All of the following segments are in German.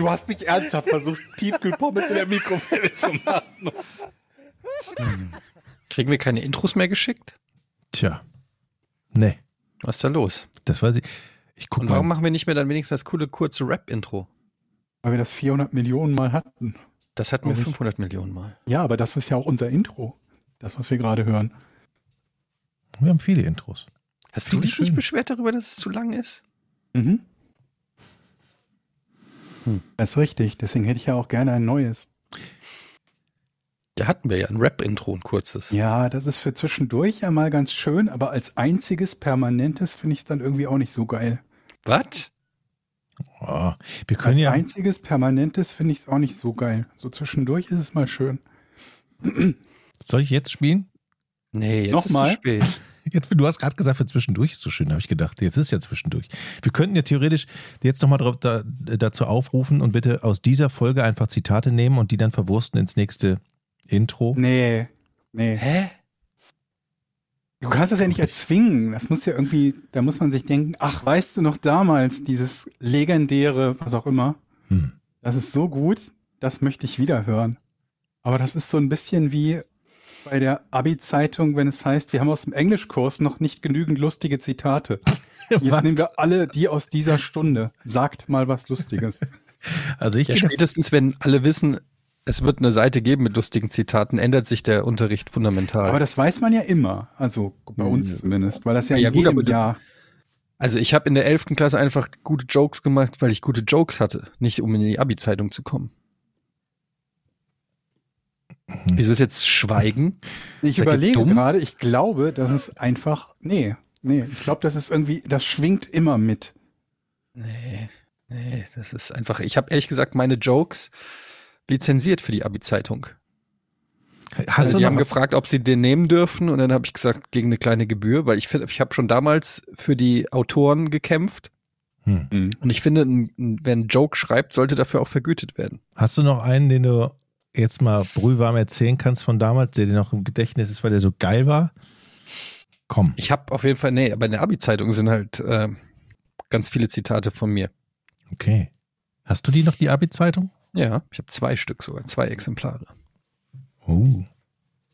Du hast nicht ernsthaft versucht, Tiefkühlpommes in der Mikrowelle zu machen. Kriegen wir keine Intros mehr geschickt? Tja. Nee, Was ist da los? das weiß ich. Ich guck Und warum mal. machen wir nicht mehr dann wenigstens das coole kurze Rap-Intro? Weil wir das 400 Millionen Mal hatten. Das hatten wir Warum nicht? 500 Millionen Mal. Ja, aber das ist ja auch unser Intro. Das, was wir gerade hören. Wir haben viele Intros. Hast du dich nicht schöne. beschwert darüber, dass es zu lang ist? Mhm. Hm. Das ist richtig. Deswegen hätte ich ja auch gerne ein neues. Da hatten wir ja ein Rap-Intro, ein kurzes. Ja, das ist für zwischendurch ja mal ganz schön, aber als einziges permanentes finde ich es dann irgendwie auch nicht so geil. Was? Oh, wir Als können ja. einziges permanentes finde ich es auch nicht so geil. So zwischendurch ist es mal schön. Soll ich jetzt spielen? Nee, jetzt Nochmal? ist es zu spät. Jetzt, du hast gerade gesagt, für zwischendurch ist so schön, habe ich gedacht. Jetzt ist ja zwischendurch. Wir könnten ja theoretisch jetzt nochmal da, dazu aufrufen und bitte aus dieser Folge einfach Zitate nehmen und die dann verwursten ins nächste Intro. Nee, nee. Hä? Du kannst das ja nicht erzwingen. Das muss ja irgendwie, da muss man sich denken, ach, weißt du noch damals, dieses legendäre, was auch immer, Hm. das ist so gut, das möchte ich wieder hören. Aber das ist so ein bisschen wie bei der Abi-Zeitung, wenn es heißt, wir haben aus dem Englischkurs noch nicht genügend lustige Zitate. Jetzt nehmen wir alle die aus dieser Stunde. Sagt mal was Lustiges. Also ich Ja, spätestens, wenn alle wissen, es wird eine Seite geben mit lustigen Zitaten, ändert sich der Unterricht fundamental. Aber das weiß man ja immer. Also bei uns zumindest, weil das ja, Ja, in gut, jedem du- Jahr. also ich habe in der 11. Klasse einfach gute Jokes gemacht, weil ich gute Jokes hatte, nicht um in die Abi-Zeitung zu kommen. Wieso ist jetzt Schweigen? Ich Seid überlege gerade, ich glaube, das ist einfach, nee, nee, ich glaube, das ist irgendwie, das schwingt immer mit. Nee, nee, das ist einfach, ich habe ehrlich gesagt meine Jokes lizenziert für die Abi-Zeitung. Hast Also du die haben was? gefragt, ob sie den nehmen dürfen und dann habe ich gesagt, gegen eine kleine Gebühr, weil ich finde, ich habe schon damals für die Autoren gekämpft Hm. und ich finde, ein, wer einen Joke schreibt, sollte dafür auch vergütet werden. Hast du noch einen, den du jetzt mal brühwarm erzählen kannst von damals, der dir noch im Gedächtnis ist, weil der so geil war? Komm. Ich habe auf jeden Fall, nee, aber in der Abi-Zeitung sind halt äh, ganz viele Zitate von mir. Okay. Hast du die noch, die Abi-Zeitung? Ja, ich habe zwei Stück sogar, zwei Exemplare. Oh.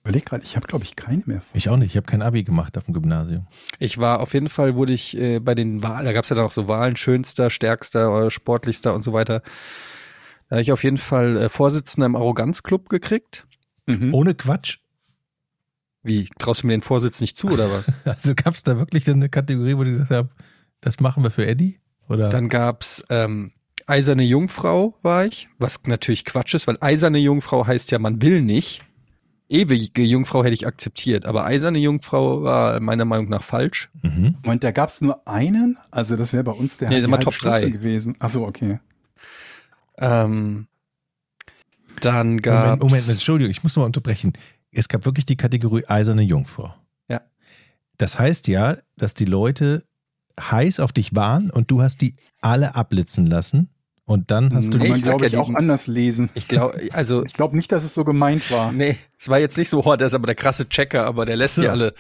Überleg gerade, ich habe, glaube ich, keine mehr. Ich auch nicht. Ich habe kein Abi gemacht auf dem Gymnasium. Ich war auf jeden Fall, wurde ich äh, bei den Wahlen, da gab es ja dann auch so Wahlen, schönster, stärkster, äh, sportlichster und so weiter. Da habe ich auf jeden Fall äh, Vorsitzender im Arroganzclub gekriegt. Mhm. Ohne Quatsch. Wie, traust du mir den Vorsitz nicht zu oder was? Also gab es da wirklich dann eine Kategorie, wo die gesagt haben, das machen wir für Eddie? Oder? Dann gab's ähm, Eiserne Jungfrau war ich, was natürlich Quatsch ist, weil Eiserne Jungfrau heißt ja, man will nicht. Ewige Jungfrau hätte ich akzeptiert, aber Eiserne Jungfrau war meiner Meinung nach falsch. mhm. Und da gab es nur einen, also das wäre bei uns der Nee, immer Top Stufe drei. gewesen. Ach so, okay. Ähm, dann Moment, gab's Moment, Entschuldigung, ich muss noch mal unterbrechen. Es gab wirklich die Kategorie eiserne Jungfrau. Ja. Das heißt ja, dass die Leute heiß auf dich waren und du hast die alle abblitzen lassen und dann hast du Nee, ich glaube ja, ich, auch anders lesen. ich glaube, also Ich glaube nicht, dass es so gemeint war. Nee, es war jetzt nicht so, oh, der ist aber der krasse Checker, aber der lässt So. die alle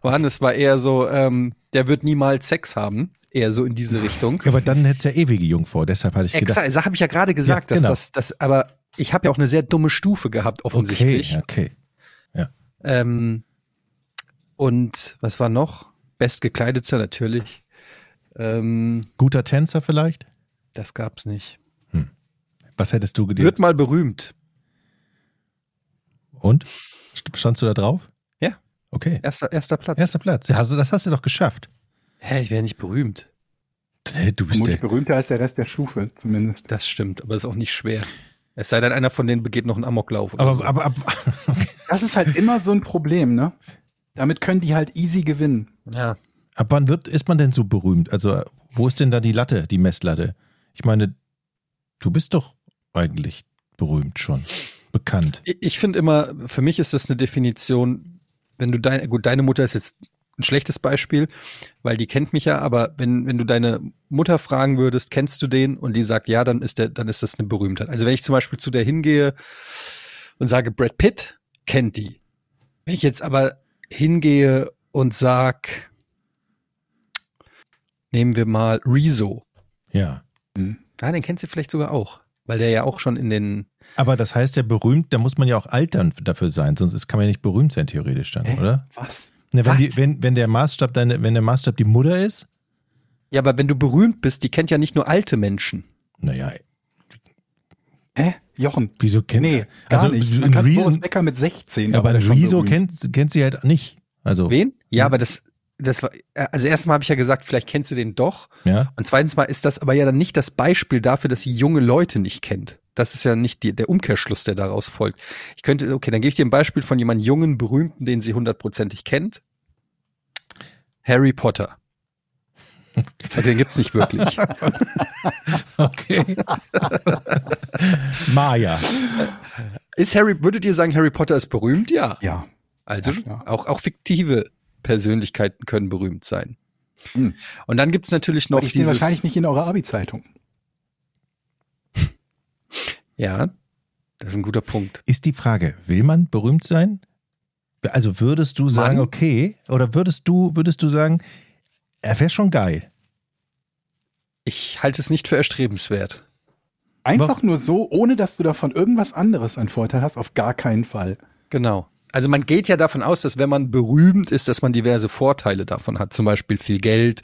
waren. Es war eher so, ähm, der wird niemals Sex haben. Eher so in diese Richtung. Ja, aber dann hättest du ja ewige Jungfrau, deshalb hatte ich gedacht. Exakt, das habe ich ja gerade gesagt, Ja, genau. dass das, das, aber ich habe ja auch eine sehr dumme Stufe gehabt, offensichtlich. Okay, okay. Ähm, und was war noch? Bestgekleidetster natürlich. Ähm, Guter Tänzer vielleicht? das gab's nicht. Was hättest du gedacht? Wird mal berühmt. Und? Standst du da drauf? Ja. Okay. Erster, erster Platz. Erster Platz. Ja, das hast du doch geschafft. Hä, ich wäre nicht berühmt. Du bist Vermutlich der. berühmter als der Rest der Stufe, zumindest. Das stimmt, aber ist auch nicht schwer. Es sei denn, einer von denen begeht noch einen Amoklauf. Oder Aber, so. aber, aber okay. Das ist halt immer so ein Problem, ne? Damit können die halt easy gewinnen. ja. ab wann wird, ist man denn so berühmt? Also, wo ist denn da die Latte, die Messlatte? Ich meine, du bist doch eigentlich berühmt schon. bekannt? Ich, ich finde immer, für mich ist das eine Definition, wenn du deine, gut, deine Mutter ist jetzt ein schlechtes Beispiel, weil die kennt mich ja, aber wenn, wenn du deine Mutter fragen würdest, kennst du den? Und die sagt ja, dann ist der, dann ist das eine Berühmtheit. Also wenn ich zum Beispiel zu der hingehe und sage, Brad Pitt kennt die. Wenn ich jetzt aber hingehe und sag, nehmen wir mal Rezo. Ja. Ja, den kennt sie vielleicht sogar auch, weil der ja auch schon in den Aber das heißt ja berühmt, da muss man ja auch altern dafür sein, sonst ist, kann man ja nicht berühmt sein, theoretisch dann, Hä? oder? Was? Ne, wenn, die, wenn, wenn der Maßstab deine, wenn der Maßstab die Mutter ist, Ja, aber wenn du berühmt bist, die kennt ja nicht nur alte Menschen. naja, Hä? Jochen? wieso kennt Nee, gar also nicht. ein Man kann Boris Becker mit 16. da aber berühmt. kennt, kennt sie halt nicht. Also, Wen? Ja, aber das, das war, also erstmal habe ich ja gesagt, vielleicht kennst du den doch. ja. Und zweitens mal ist das aber ja dann nicht das Beispiel dafür, dass sie junge Leute nicht kennt. Das ist ja nicht die, der Umkehrschluss, der daraus folgt. Ich könnte, okay, dann gebe ich dir ein Beispiel von jemandem jungen, berühmten, den sie hundertprozentig kennt. Harry Potter. Aber Den gibt's nicht wirklich. Okay. Maya. Ist Harry, würdet ihr sagen, Harry Potter ist berühmt? Ja. Ja. Also Ja, auch, auch fiktive Persönlichkeiten können berühmt sein. Hm. Und dann gibt's natürlich noch Aber die stehen dieses. wahrscheinlich nicht in eurer Abi-Zeitung. Ja, das ist ein guter Punkt. Ist die Frage, will man berühmt sein? Also würdest du sagen, Mann. okay, oder würdest du, würdest du sagen, er wäre schon geil? Ich halte es nicht für erstrebenswert. Einfach nur so, ohne dass du davon irgendwas anderes an Vorteil hast, auf gar keinen Fall. Genau. Also man geht ja davon aus, dass wenn man berühmt ist, dass man diverse Vorteile davon hat. Zum Beispiel viel Geld,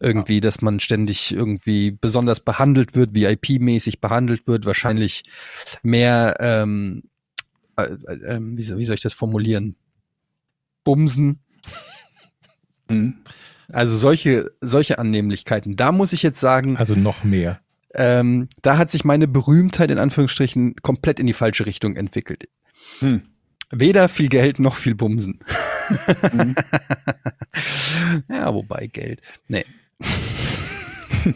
irgendwie, dass man ständig irgendwie besonders behandelt wird, VIP-mäßig behandelt wird, wahrscheinlich mehr, ähm, äh, äh, ähm, wie, soll- ich das formulieren? Bumsen. Hm. Also solche, solche Annehmlichkeiten. Da muss ich jetzt sagen, Also noch mehr. ähm, da hat sich meine Berühmtheit in Anführungsstrichen komplett in die falsche Richtung entwickelt. Hm. Weder viel Geld noch viel Bumsen. Mhm. ja, wobei Geld. Nee.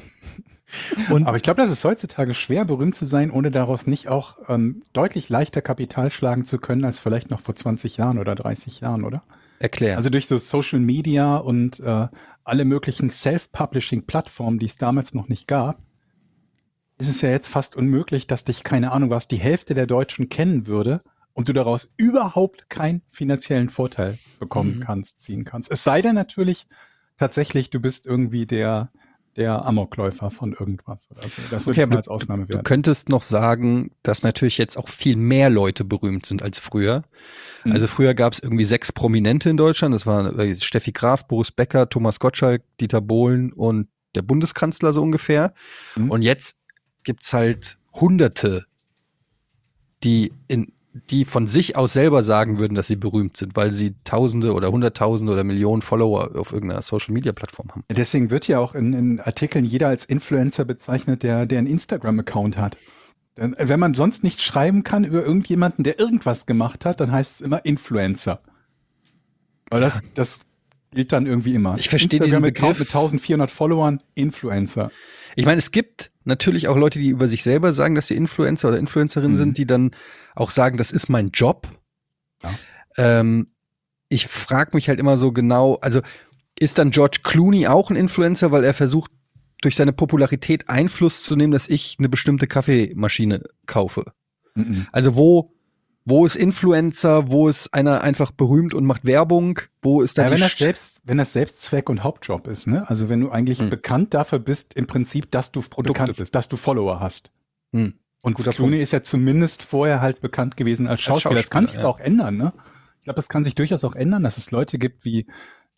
Und Aber ich glaube, das ist heutzutage schwer, berühmt zu sein, ohne daraus nicht auch ähm, deutlich leichter Kapital schlagen zu können, als vielleicht noch vor 20 Jahren oder 30 Jahren, oder? Erklär. Also durch so Social Media und äh, alle möglichen Self-Publishing-Plattformen, die es damals noch nicht gab, ist es ja jetzt fast unmöglich, dass dich, keine Ahnung was, die Hälfte der Deutschen kennen würde und du daraus überhaupt keinen finanziellen Vorteil bekommen Mhm. kannst, ziehen kannst. Es sei denn natürlich tatsächlich, du bist irgendwie der, der Amokläufer von irgendwas oder so. Das würde Okay, ich aber mal als du, Ausnahme du werden. könntest noch sagen, dass natürlich jetzt auch viel mehr Leute berühmt sind als früher. Mhm. Also früher gab es irgendwie sechs Prominente in Deutschland. Das waren äh, Steffi Graf, Boris Becker, Thomas Gottschalk, Dieter Bohlen und der Bundeskanzler so ungefähr. Mhm. Und jetzt gibt's halt Hunderte, die in die von sich aus selber sagen würden, dass sie berühmt sind, weil sie Tausende oder Hunderttausende oder Millionen Follower auf irgendeiner Social Media Plattform haben. Deswegen wird ja auch in, in Artikeln jeder als Influencer bezeichnet, der, der einen Instagram-Account hat. Denn, äh, wenn man sonst nicht schreiben kann über irgendjemanden, der irgendwas gemacht hat, dann heißt es immer Influencer. Weil das, das gilt dann irgendwie immer. Ich verstehe Instagram-Account Begriff. mit 1400 Followern, Influencer. Ich meine, es gibt natürlich auch Leute, die über sich selber sagen, dass sie Influencer oder Influencerin Mhm. sind, die dann auch sagen, das ist mein Job. Ja. Ähm, ich frage mich halt immer so genau, also ist dann George Clooney auch ein Influencer, weil er versucht, durch seine Popularität Einfluss zu nehmen, dass ich eine bestimmte Kaffeemaschine kaufe? Mhm. Also wo, wo ist Influencer, wo ist einer einfach berühmt und macht Werbung, wo ist da Ja, wenn das selbst, wenn das Selbstzweck und Hauptjob ist, ne? Also wenn du eigentlich Hm. bekannt dafür bist, im Prinzip, dass du Produkte. bekannt bist, dass du Follower hast. Hm. Und Guter Clooney Punkt. ist ja zumindest vorher halt bekannt gewesen als Schauspieler. das kann sich Schauspieler, aber auch ändern, ne? Ich glaube, das kann sich durchaus auch ändern, dass es Leute gibt wie,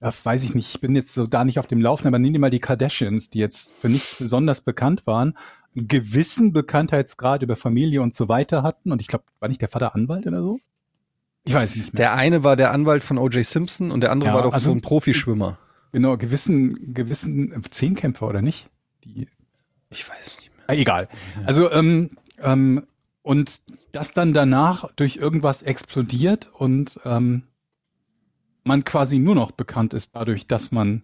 ja, weiß ich nicht, ich bin jetzt so da nicht auf dem Laufen, aber nimm dir mal die Kardashians, die jetzt für nichts besonders bekannt waren, einen gewissen Bekanntheitsgrad über Familie und so weiter hatten. Und ich glaube, war nicht der Vater Anwalt oder so? Ich weiß nicht mehr. Der eine war der Anwalt von O.J. Simpson und der andere Ja, war doch also- so ein Profischwimmer. genau, gewissen, gewissen Zehnkämpfer oder nicht? Die, Ich weiß nicht mehr. Ah, egal. Also, ähm, ähm, und das dann danach durch irgendwas explodiert und ähm, man quasi nur noch bekannt ist dadurch, dass man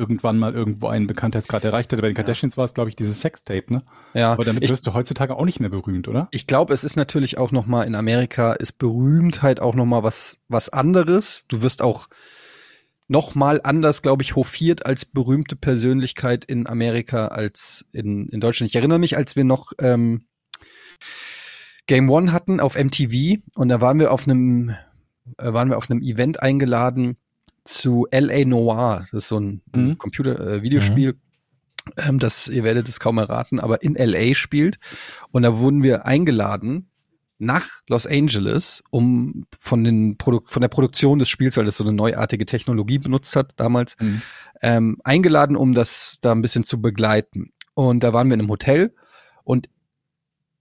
irgendwann mal irgendwo einen Bekanntheitsgrad erreicht hatte. Bei den Kardashians war es, glaube ich, dieses Sextape, ne? Ja, Aber damit ich, wirst du heutzutage auch nicht mehr berühmt, oder? ich glaube, es ist natürlich auch noch mal in Amerika ist Berühmtheit auch noch mal was was anderes. Du wirst auch noch mal anders, glaube ich, hofiert als berühmte Persönlichkeit in Amerika als in, in Deutschland. Ich erinnere mich, als wir noch ähm, Game One hatten auf MTV und da waren wir auf einem äh, waren wir auf einem Event eingeladen zu LA Noir. Das ist so ein Mhm. Computer-Videospiel. Ähm, das, ihr werdet es kaum erraten, aber in LA spielt. Und da wurden wir eingeladen nach Los Angeles, um von, den Produ von der Produktion des Spiels, weil das so eine neuartige Technologie benutzt hat damals, Mhm. ähm, eingeladen, um das da ein bisschen zu begleiten. Und da waren wir in einem Hotel und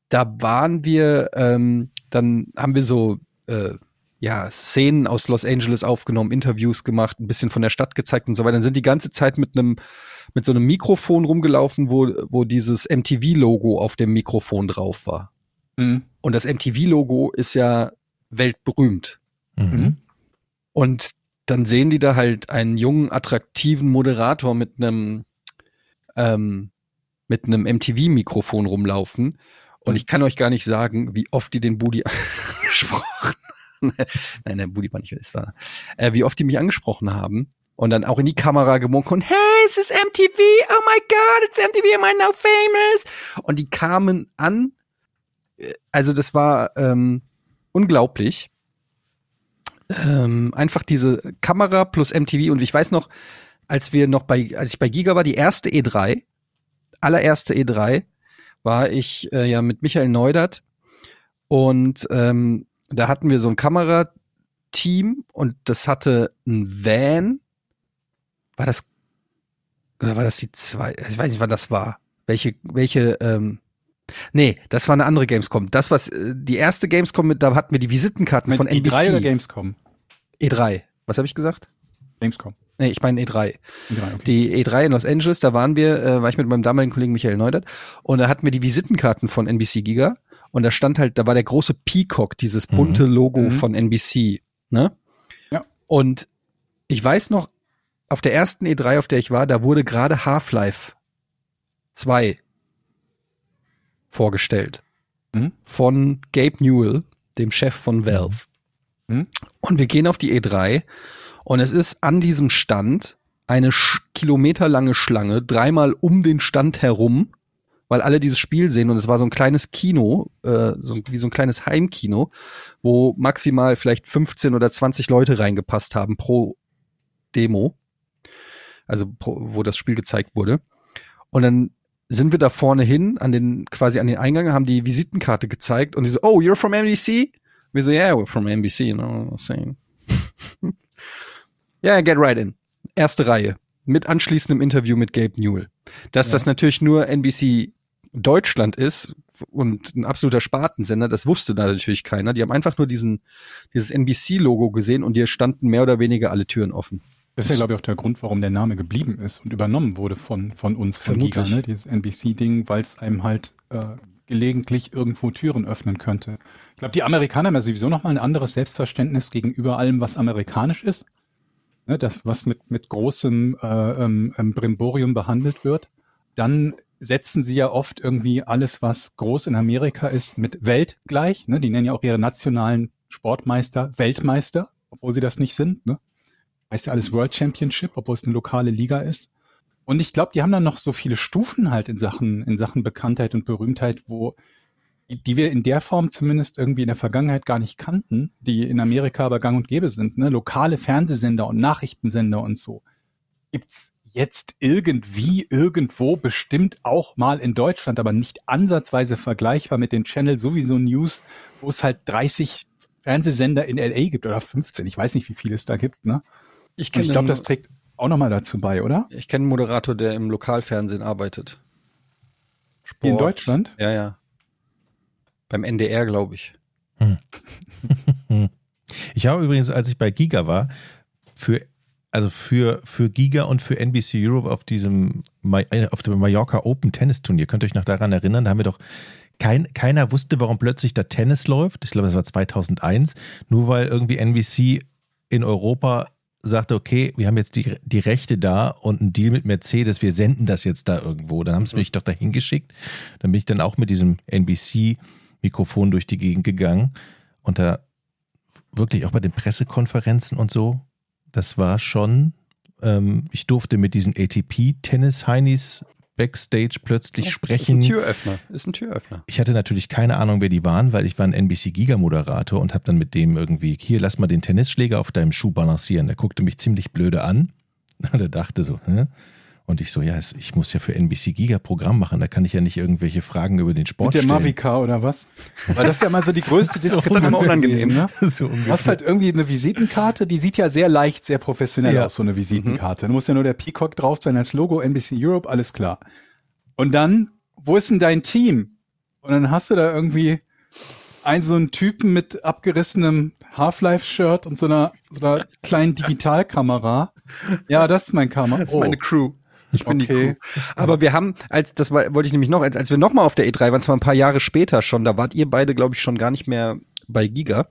da waren wir, ähm, dann haben wir so äh, ja, Szenen aus Los Angeles aufgenommen, Interviews gemacht, ein bisschen von der Stadt gezeigt und so weiter. Dann sind die ganze Zeit mit einem mit so einem Mikrofon rumgelaufen, wo, wo dieses MTV-Logo auf dem Mikrofon drauf war. Mhm. Und das MTV-Logo ist ja weltberühmt. Mhm. Und dann sehen die da halt einen jungen, attraktiven Moderator mit einem ähm, mit einem MTV-Mikrofon rumlaufen. Und ich kann euch gar nicht sagen, wie oft die den Booty angesprochen Nein, der Booty war nicht, es war, äh, wie oft die mich angesprochen haben. Und dann auch in die Kamera gemunkt und hey, es ist MTV, oh my god, it's MTV, am I now famous? Und die kamen an, äh, also das war ähm, unglaublich ähm, einfach diese Kamera plus MTV und ich weiß noch, als wir noch bei, als ich bei Giga war, die erste E3, allererste E3, war ich äh, ja mit Michael Neudert und ähm, da hatten wir so ein Kamerateam und das hatte ein Van. War das oder war das die zwei? Ich weiß nicht, wann das war. Welche, welche, ähm, nee, das war eine andere Gamescom. Das, was äh, die erste Gamescom mit, da hatten wir die Visitenkarten Mit von NBC. E3 oder Gamescom? E3. Was habe ich gesagt? Gamescom. Nee, ich meine E3. E3, okay. Die E3 in Los Angeles, da waren wir, äh, war ich mit meinem damaligen Kollegen Michael Neudert und da hatten wir die Visitenkarten von NBC Giga und da stand halt, da war der große Peacock, dieses bunte Logo Mhm. von NBC, ne? Ja. Und ich weiß noch, auf der ersten E3, auf der ich war, da wurde gerade Half-Life 2 vorgestellt. Mhm. Von Gabe Newell, dem Chef von Valve. Mhm. Und wir gehen auf die E3 und es ist an diesem Stand eine kilometerlange Schlange, dreimal um den Stand herum, weil alle dieses Spiel sehen und es war so ein kleines Kino, äh, so, wie so ein kleines Heimkino, wo maximal vielleicht 15 oder 20 Leute reingepasst haben pro Demo, also pro, wo das Spiel gezeigt wurde. Und dann sind wir da vorne hin an den quasi an den Eingang, haben die Visitenkarte gezeigt und die so, oh, you're from NBC? Wir so, yeah, we're from NBC, you know, saying. yeah, get right in. Erste Reihe. Mit anschließendem Interview mit Gabe Newell. Dass Ja. das natürlich nur NBC Deutschland ist und ein absoluter Spartensender, das wusste da natürlich keiner. Die haben einfach nur diesen, dieses NBC-Logo gesehen und hier standen mehr oder weniger alle Türen offen. Das ist ja, glaube ich, auch der Grund, warum der Name geblieben ist und übernommen wurde von, von uns, von Vermutlich. Giga, ne? dieses NBC-Ding, weil es einem halt äh, gelegentlich irgendwo Türen öffnen könnte. Ich glaube, die Amerikaner haben ja sowieso nochmal ein anderes Selbstverständnis gegenüber allem, was amerikanisch ist. Ne? Das, was mit, mit großem äh, ähm, ähm, Brimborium behandelt wird. Dann setzen sie ja oft irgendwie alles, was groß in Amerika ist, mit Welt gleich. Ne? Die nennen ja auch ihre nationalen Sportmeister Weltmeister, obwohl sie das nicht sind. Ne? heißt ja alles World Championship, obwohl es eine lokale Liga ist. Und ich glaube, die haben dann noch so viele Stufen halt in Sachen, in Sachen Bekanntheit und Berühmtheit, wo, die, wir in der Form zumindest irgendwie in der Vergangenheit gar nicht kannten, die in Amerika aber gang und gäbe sind, ne? Lokale Fernsehsender und Nachrichtensender und so. Gibt's jetzt irgendwie irgendwo bestimmt auch mal in Deutschland, aber nicht ansatzweise vergleichbar mit den Channel sowieso News, wo es halt 30 Fernsehsender in LA gibt oder 15. Ich weiß nicht, wie viele es da gibt, ne? Ich ich glaube, das trägt auch nochmal dazu bei, oder? ich kenne einen Moderator, der im Lokalfernsehen arbeitet. Sport. Hier in Deutschland? Ja, ja. Beim NDR, glaube ich. Ich habe übrigens, als ich bei Giga war, für also für, für Giga und für NBC Europe auf diesem äh, auf dem Mallorca Open Tennis Turnier, könnt ihr euch noch daran erinnern, da haben wir doch kein, keiner wusste, warum plötzlich da Tennis läuft. Ich glaube, das war 2001, nur weil irgendwie NBC in Europa sagte, okay, wir haben jetzt die, die Rechte da und einen Deal mit Mercedes, wir senden das jetzt da irgendwo. Dann haben sie mich doch dahin geschickt. Dann bin ich dann auch mit diesem NBC-Mikrofon durch die Gegend gegangen und da wirklich auch bei den Pressekonferenzen und so, das war schon, ähm, ich durfte mit diesen ATP-Tennis-Heinis Backstage plötzlich Ist sprechen. ein Türöffner. Ist ein Türöffner. Ich hatte natürlich keine Ahnung, wer die waren, weil ich war ein NBC Giga Moderator und habe dann mit dem irgendwie, hier lass mal den Tennisschläger auf deinem Schuh balancieren. Der guckte mich ziemlich blöde an. Und er dachte so, hä? Und ich so, ja, ich muss ja für NBC Giga Programm machen, da kann ich ja nicht irgendwelche Fragen über den Sport Mit der stellen. Mavica oder was? Weil das ist ja mal so die größte ist Diskussion. dann immer unangenehm. Ne? so Du ungefähr. hast halt irgendwie eine Visitenkarte, die sieht ja sehr leicht, sehr professionell Ja. aus, so eine Visitenkarte. Da muss ja nur der Peacock drauf sein als Logo, NBC Europe, alles klar. Und dann, wo ist denn dein Team? Und dann hast du da irgendwie einen so einen Typen mit abgerissenem Half-Life-Shirt und so einer, so einer kleinen Digitalkamera. Ja, das ist mein Kamera. Das ist meine Crew. Ich bin die Okay. Crew. Aber wir haben, als das war, wollte ich nämlich noch, als, als wir noch mal auf der E3 waren, zwar ein paar Jahre später schon, da wart ihr beide, glaube ich, schon gar nicht mehr bei Giga.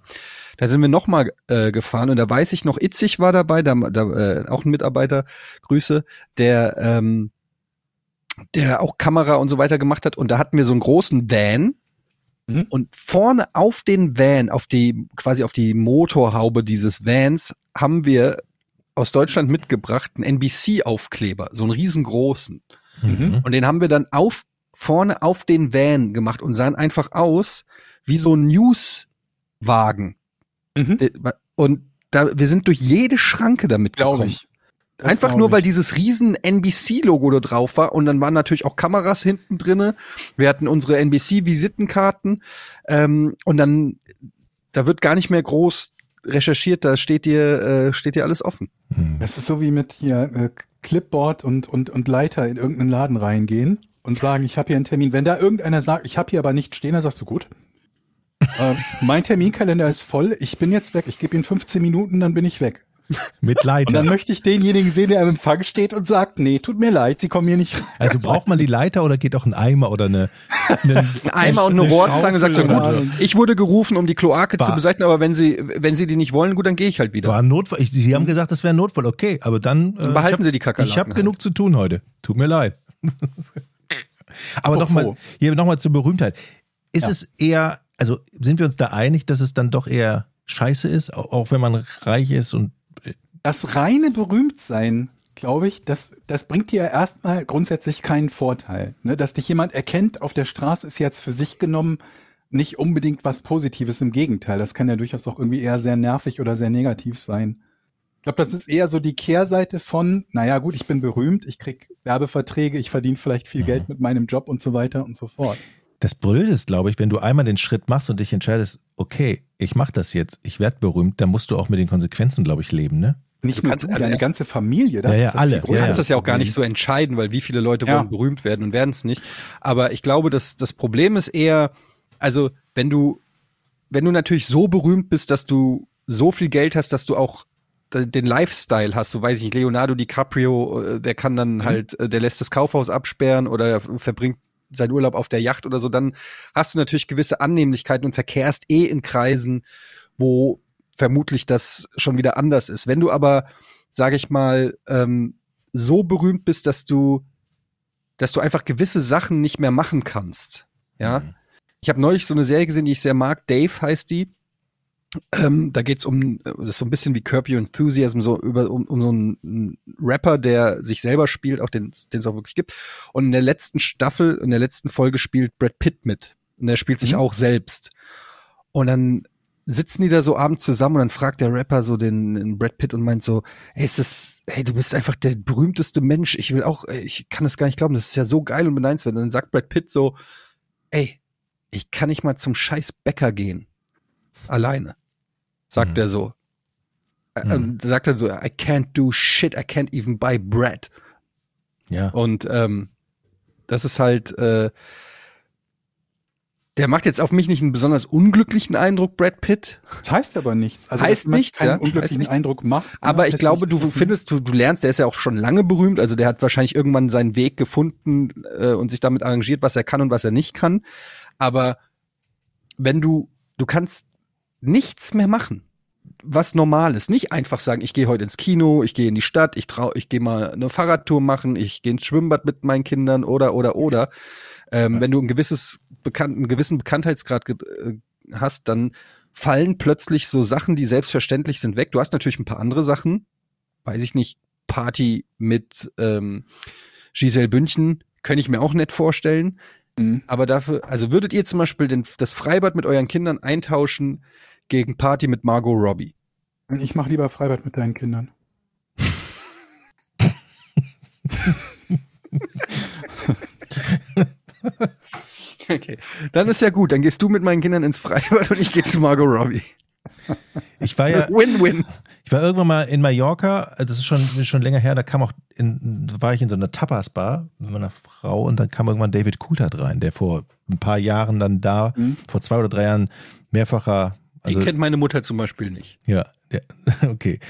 Da sind wir noch mal äh, gefahren und da weiß ich noch, Itzig war dabei, da, da äh, auch ein Mitarbeiter, Grüße, der ähm, der auch Kamera und so weiter gemacht hat und da hatten wir so einen großen Van Mhm. und vorne auf den Van, auf die quasi auf die Motorhaube dieses Vans haben wir aus Deutschland mitgebracht einen NBC-Aufkleber, so einen riesengroßen. Mhm. Und den haben wir dann auf, vorne auf den Van gemacht und sahen einfach aus wie so ein Newswagen. Mhm. Und da, wir sind durch jede Schranke damit Glaube gekommen. ich. Das Einfach nur, weil dieses riesen NBC-Logo da drauf war und dann waren natürlich auch Kameras hinten drinne. Wir hatten unsere NBC-Visitenkarten ähm, und dann, da wird gar nicht mehr groß recherchiert, da steht dir, äh, steht dir alles offen. Hm. Das ist so wie mit hier äh, Clipboard und, und, und Leiter in irgendeinen Laden reingehen und sagen, ich habe hier einen Termin. Wenn da irgendeiner sagt, ich habe hier aber nicht stehen, dann sagst du gut. äh, mein Terminkalender ist voll, ich bin jetzt weg, ich gebe Ihnen 15 Minuten, dann bin ich weg. Mit Und Leiter. dann möchte ich denjenigen sehen, der am Empfang steht und sagt, nee, tut mir leid, Sie kommen hier nicht rein. Also braucht man die Leiter oder geht auch ein Eimer oder eine, eine Ein Eimer und eine Rohrzange und sagst du, Schaufel gut, so. ich wurde gerufen, um die Kloake War- zu beseitigen, aber wenn sie, wenn sie die nicht wollen, gut, dann gehe ich halt wieder. War ein Notfall. Ich, Sie haben gesagt, das wäre ein Notfall. Okay, aber dann. Dann behalten ich hab, Sie die Kakerlaken Ich habe halt. genug zu tun heute. Tut mir leid. aber nochmal, hier nochmal zur Berühmtheit. Ist Ja. es eher, also sind wir uns da einig, dass es dann doch eher scheiße ist, auch, auch wenn man reich ist und Das reine Berühmtsein, glaube ich, das, das bringt dir ja erstmal grundsätzlich keinen Vorteil. Ne? Dass dich jemand erkennt auf der Straße, ist jetzt für sich genommen nicht unbedingt was Positives. Im Gegenteil, das kann ja durchaus auch irgendwie eher sehr nervig oder sehr negativ sein. Ich glaube, das ist eher so die Kehrseite von, naja gut, ich bin berühmt, ich krieg Werbeverträge, ich verdiene vielleicht viel Geld mit meinem Job und so weiter und so fort. Das Blöde ist, glaube ich, wenn du einmal den Schritt machst und dich entscheidest, okay, ich mache das jetzt, ich werde berühmt, dann musst du auch mit den Konsequenzen, glaube ich, leben, ne? Nicht Du nur kannst- du, also erst- ganze Familie. Das Ja, ja, ist das alle. Ja, Du größere kannst das ja auch gar nicht so entscheiden, weil wie viele Leute Ja. wollen berühmt werden und werden es nicht. Aber ich glaube, dass das Problem ist eher, also wenn du, wenn du natürlich so berühmt bist, dass du so viel Geld hast, dass du auch den Lifestyle hast, so weiß ich nicht, Leonardo DiCaprio, äh, der kann dann halt, äh, der lässt das Kaufhaus absperren oder verbringt seinen Urlaub auf der Yacht oder so, dann hast du natürlich gewisse Annehmlichkeiten und verkehrst eh in Kreisen, wo vermutlich das schon wieder anders ist. Wenn du aber, sage ich mal, ähm, so berühmt bist, dass du, dass du einfach gewisse Sachen nicht mehr machen kannst. Ja. Ich habe neulich so eine Serie gesehen, die ich sehr mag. Dave heißt die. Ähm, da geht's um, das ist so ein bisschen wie Curb Your Enthusiasm, so über um, um so einen Rapper, der sich selber spielt, auch den den es auch wirklich gibt. Und in der letzten Staffel, in der letzten Folge spielt Brad Pitt mit. Und der spielt sich Mhm. auch selbst. Und dann sitzen die da so abends zusammen und dann fragt der Rapper so den, den Brad Pitt und meint so, hey, ist das, hey, du bist einfach der berühmteste Mensch. Ich will auch, ich kann das gar nicht glauben, das ist ja so geil und beneidenswert. Und dann sagt Brad Pitt so, ey, ich kann nicht mal zum scheiß Bäcker gehen. Alleine. Sagt Mhm. er so. Äh, Mhm. Und sagt er so, I can't do shit, I can't even buy bread. Ja. Und ähm, das ist halt, äh, der macht jetzt auf mich nicht einen besonders unglücklichen Eindruck, Brad Pitt. Das heißt aber nichts. Also, Heißt nichts, ja. unglücklichen nichts. Eindruck macht. Aber ich glaube, du findest, du, du lernst, der ist ja auch schon lange berühmt, also der hat wahrscheinlich irgendwann seinen Weg gefunden äh, und sich damit arrangiert, was er kann und was er nicht kann. Aber wenn du, du kannst nichts mehr machen. was Normales. Nicht einfach sagen, ich gehe heute ins Kino, ich gehe in die Stadt, ich trau, ich gehe mal eine Fahrradtour machen, ich gehe ins Schwimmbad mit meinen Kindern oder oder oder. Ähm, Wenn du ein gewisses bekannt, einen gewissen Bekanntheitsgrad ge- äh, hast, dann fallen plötzlich so Sachen, die selbstverständlich sind, weg. Du hast natürlich ein paar andere Sachen, weiß ich nicht, Party mit ähm, Giselle Bündchen, könnte ich mir auch nett vorstellen. Mhm. Aber dafür, also würdet ihr zum Beispiel den, das Freibad mit euren Kindern eintauschen gegen Party mit Margot Robbie? Ich mache lieber Freibad mit deinen Kindern. Okay. Dann ist ja gut, dann gehst du mit meinen Kindern ins Freibad und ich gehe zu Margot Robbie. Ich war ja, Win-win. ich war irgendwann mal in Mallorca, das ist schon, schon länger her, da kam auch, in, da war ich in so einer Tapas-Bar mit meiner Frau und dann kam irgendwann David Coulthard rein, der vor ein paar Jahren dann da, Mhm. vor zwei oder drei Jahren mehrfacher, also die kennt meine Mutter zum Beispiel nicht. Ja, der, okay.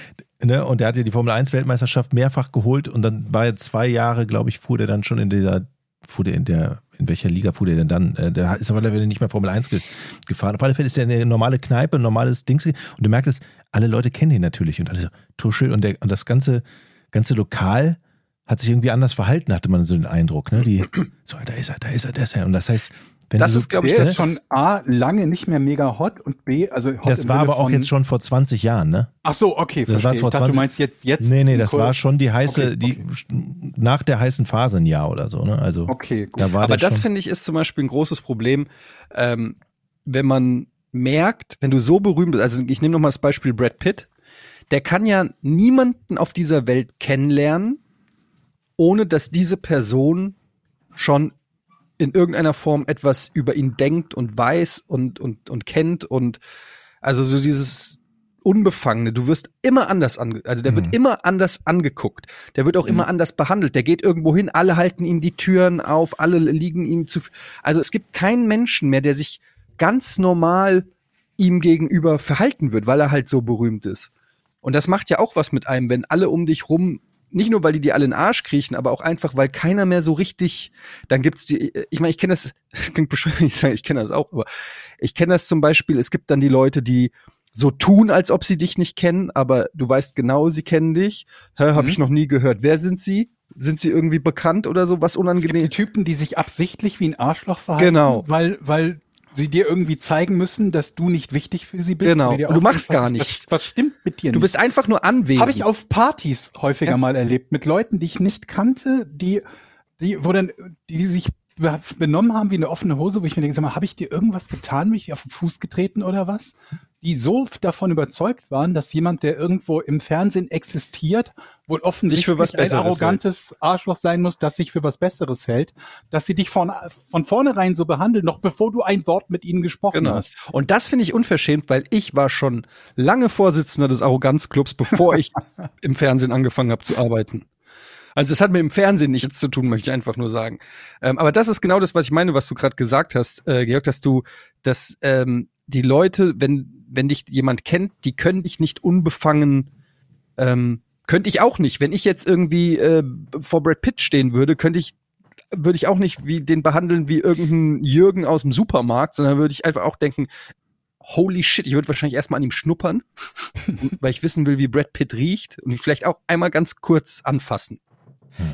Ne, und der hat ja die Formel 1 Weltmeisterschaft mehrfach geholt und dann war er zwei Jahre, glaube ich, fuhr der dann schon in dieser, fuhr der in der, in welcher Liga fuhr der denn dann? Äh, Der ist auf alle Fälle nicht mehr Formel 1 ge gefahren. Auf alle Fälle ist er eine normale Kneipe, ein normales Dings. Und du merkst es, alle Leute kennen ihn natürlich und alle so, Tuschel und, der, und das ganze, ganze Lokal hat sich irgendwie anders verhalten, hatte man so den Eindruck. Ne? Die, so, da ist er, da ist er, da ist er. Und das heißt, wenn Das du so, ist, glaub ich, das- ist schon A, lange nicht mehr mega hot und B, also hot das war Sinne aber auch jetzt schon vor 20 Jahren, ne? Ach so, okay, Das war verstehe. vor ich dachte, 20 du meinst jetzt, jetzt. Nee, nee, das Cool. war schon die heiße, Okay, die nach der heißen Phase ein Jahr oder so, ne? Also Okay, gut. da war Aber das finde ich ist zum Beispiel ein großes Problem, ähm, wenn man merkt, wenn du so berühmt bist, also ich nehme noch mal das Beispiel Brad Pitt, der kann ja niemanden auf dieser Welt kennenlernen, ohne dass diese Person schon in irgendeiner Form etwas über ihn denkt und weiß und, und, und kennt und also so dieses Unbefangene, du wirst immer anders ange also der Mhm. wird immer anders angeguckt. Der wird auch immer anders behandelt. Der geht irgendwo hin, alle halten ihm die Türen auf, alle liegen ihm zu. Also es gibt keinen Menschen mehr, der sich ganz normal ihm gegenüber verhalten wird, weil er halt so berühmt ist. Und das macht ja auch was mit einem, wenn alle um dich rum, nicht nur weil die dir alle in den Arsch kriechen, aber auch einfach, weil keiner mehr so richtig, dann gibt's die, ich meine, ich kenne das, das klingt bescheuert, ich sage, ich kenne das auch, aber ich kenne das zum Beispiel, es gibt dann die Leute, die so tun, als ob sie dich nicht kennen, aber du weißt genau, sie kennen dich. Hä, hab Mhm. ich noch nie gehört. Wer sind sie? Sind sie irgendwie bekannt oder so? Was Es gibt die unangenehm? Typen, die sich absichtlich wie ein Arschloch verhalten, Genau. weil, weil sie dir irgendwie zeigen müssen, dass du nicht wichtig für sie bist. Genau. Und du machst gar nichts. Was, was stimmt mit dir Du nicht? bist einfach nur anwesend. Habe ich auf Partys häufiger Ja. mal erlebt mit Leuten, die ich nicht kannte, die, die, wo dann, die, sich be- benommen haben wie eine offene Hose, wo ich mir denke, sag mal, habe ich dir irgendwas getan, mich auf den Fuß getreten oder was? Die so davon überzeugt waren, dass jemand, der irgendwo im Fernsehen existiert, wohl offensichtlich ein arrogantes Arschloch sein muss, das sich für was Besseres hält, dass sie dich von, von vornherein so behandeln, noch bevor du ein Wort mit ihnen gesprochen Genau. hast. Und das finde ich unverschämt, weil ich war schon lange Vorsitzender des Arroganzclubs, bevor ich im Fernsehen angefangen habe zu arbeiten. Also es hat mit dem Fernsehen nichts zu tun, möchte ich einfach nur sagen. Ähm, aber das ist genau das, was ich meine, was du gerade gesagt hast, äh, Georg, dass du, dass ähm, die Leute, wenn wenn dich jemand kennt, die können dich nicht unbefangen. Ähm, könnte ich auch nicht. Wenn ich jetzt irgendwie äh, vor Brad Pitt stehen würde, könnte ich würde ich auch nicht wie den behandeln wie irgendein Jürgen aus dem Supermarkt, sondern würde ich einfach auch denken, holy shit, ich würde wahrscheinlich erstmal an ihm schnuppern, weil ich wissen will, wie Brad Pitt riecht und ihn vielleicht auch einmal ganz kurz anfassen.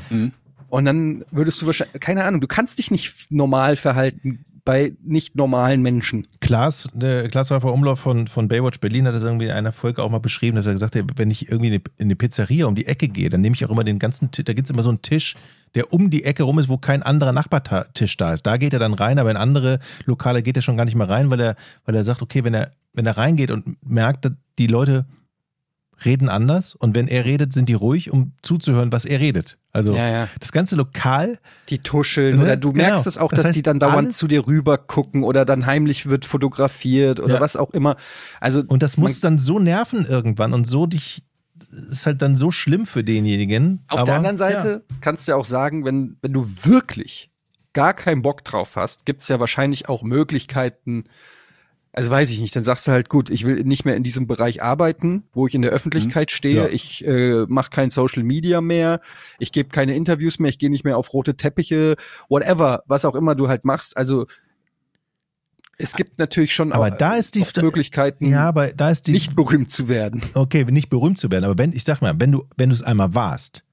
Mhm. Und dann würdest du wahrscheinlich, keine Ahnung, du kannst dich nicht normal verhalten bei nicht normalen Menschen. Klaas, der Klaas Häufer Umlauf von, von Baywatch Berlin hat das irgendwie in einer Folge auch mal beschrieben, dass er gesagt hat, wenn ich irgendwie in eine- in eine Pizzeria um die Ecke gehe, dann nehme ich auch immer den ganzen Tisch, da gibt's immer so einen Tisch, der um die Ecke rum ist, wo kein anderer Nachbartisch da ist. Da geht er dann rein, aber in andere Lokale geht er schon gar nicht mehr rein, weil er, weil er sagt, okay, wenn er, wenn er reingeht und merkt, dass die Leute reden anders und wenn er redet, sind die ruhig, um zuzuhören, was er redet. Also ja. das ganze Lokal Die tuscheln Ne? oder du Genau. merkst es auch, Das dass heißt, die dann dauernd zu dir rüber gucken oder dann heimlich wird fotografiert oder Ja. was auch immer. Also Und das muss dann so nerven irgendwann und so dich, ist halt dann so schlimm für denjenigen. Auf aber, der anderen Seite kannst du ja auch sagen, wenn, wenn du wirklich gar keinen Bock drauf hast, gibt's ja wahrscheinlich auch Möglichkeiten, also weiß ich nicht, dann sagst du halt, gut, ich will nicht mehr in diesem Bereich arbeiten, wo ich in der Öffentlichkeit stehe, Ja. ich äh, mache kein Social Media mehr, ich gebe keine Interviews mehr, ich gehe nicht mehr auf rote Teppiche, whatever, was auch immer du halt machst. Also Es gibt natürlich schon Aber auch, da ist die Möglichkeiten, Ja, aber da ist die nicht berühmt zu werden. okay, nicht berühmt zu werden, aber wenn ich sag mal, wenn du wenn du es einmal warst,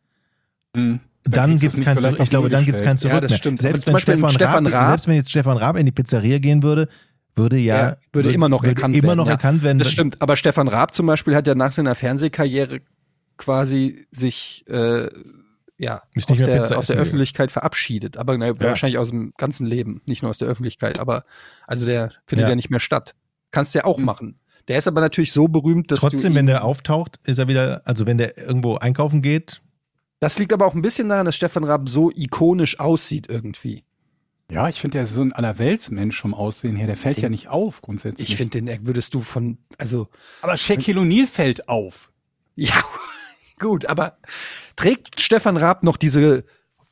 Mhm. dann du gibt's kein Zurück. Ich glaube, dann gibt's kein. Zurück Ja, das mehr. stimmt. Selbst wenn Stefan, Stefan Raab, Raab- selbst wenn jetzt Stefan Raab in die Pizzeria gehen würde, würde ja würde immer noch erkannt immer werden, noch ja. erkannt werden. Das stimmt. Aber Stefan Raab zum Beispiel hat ja nach seiner Fernsehkarriere quasi sich äh, ja, aus der, aus der Öffentlichkeit verabschiedet. Aber na, wahrscheinlich aus dem ganzen Leben, nicht nur aus der Öffentlichkeit. Aber also der findet Ja. ja, nicht mehr statt. Kannst du ja auch Mhm. machen. Der ist aber natürlich so berühmt, dass Trotzdem, wenn der auftaucht, ist er wieder, also wenn der irgendwo einkaufen geht, Das liegt aber auch ein bisschen daran, dass Stefan Raab so ikonisch aussieht irgendwie. Ja, ich finde, der ist so ein Allerweltsmensch vom Aussehen her. Der fällt ja nicht auf grundsätzlich. Ich finde, den würdest du von, also aber Shaquille O'Neal fällt auf. Ja, gut, aber trägt Stefan Raab noch diese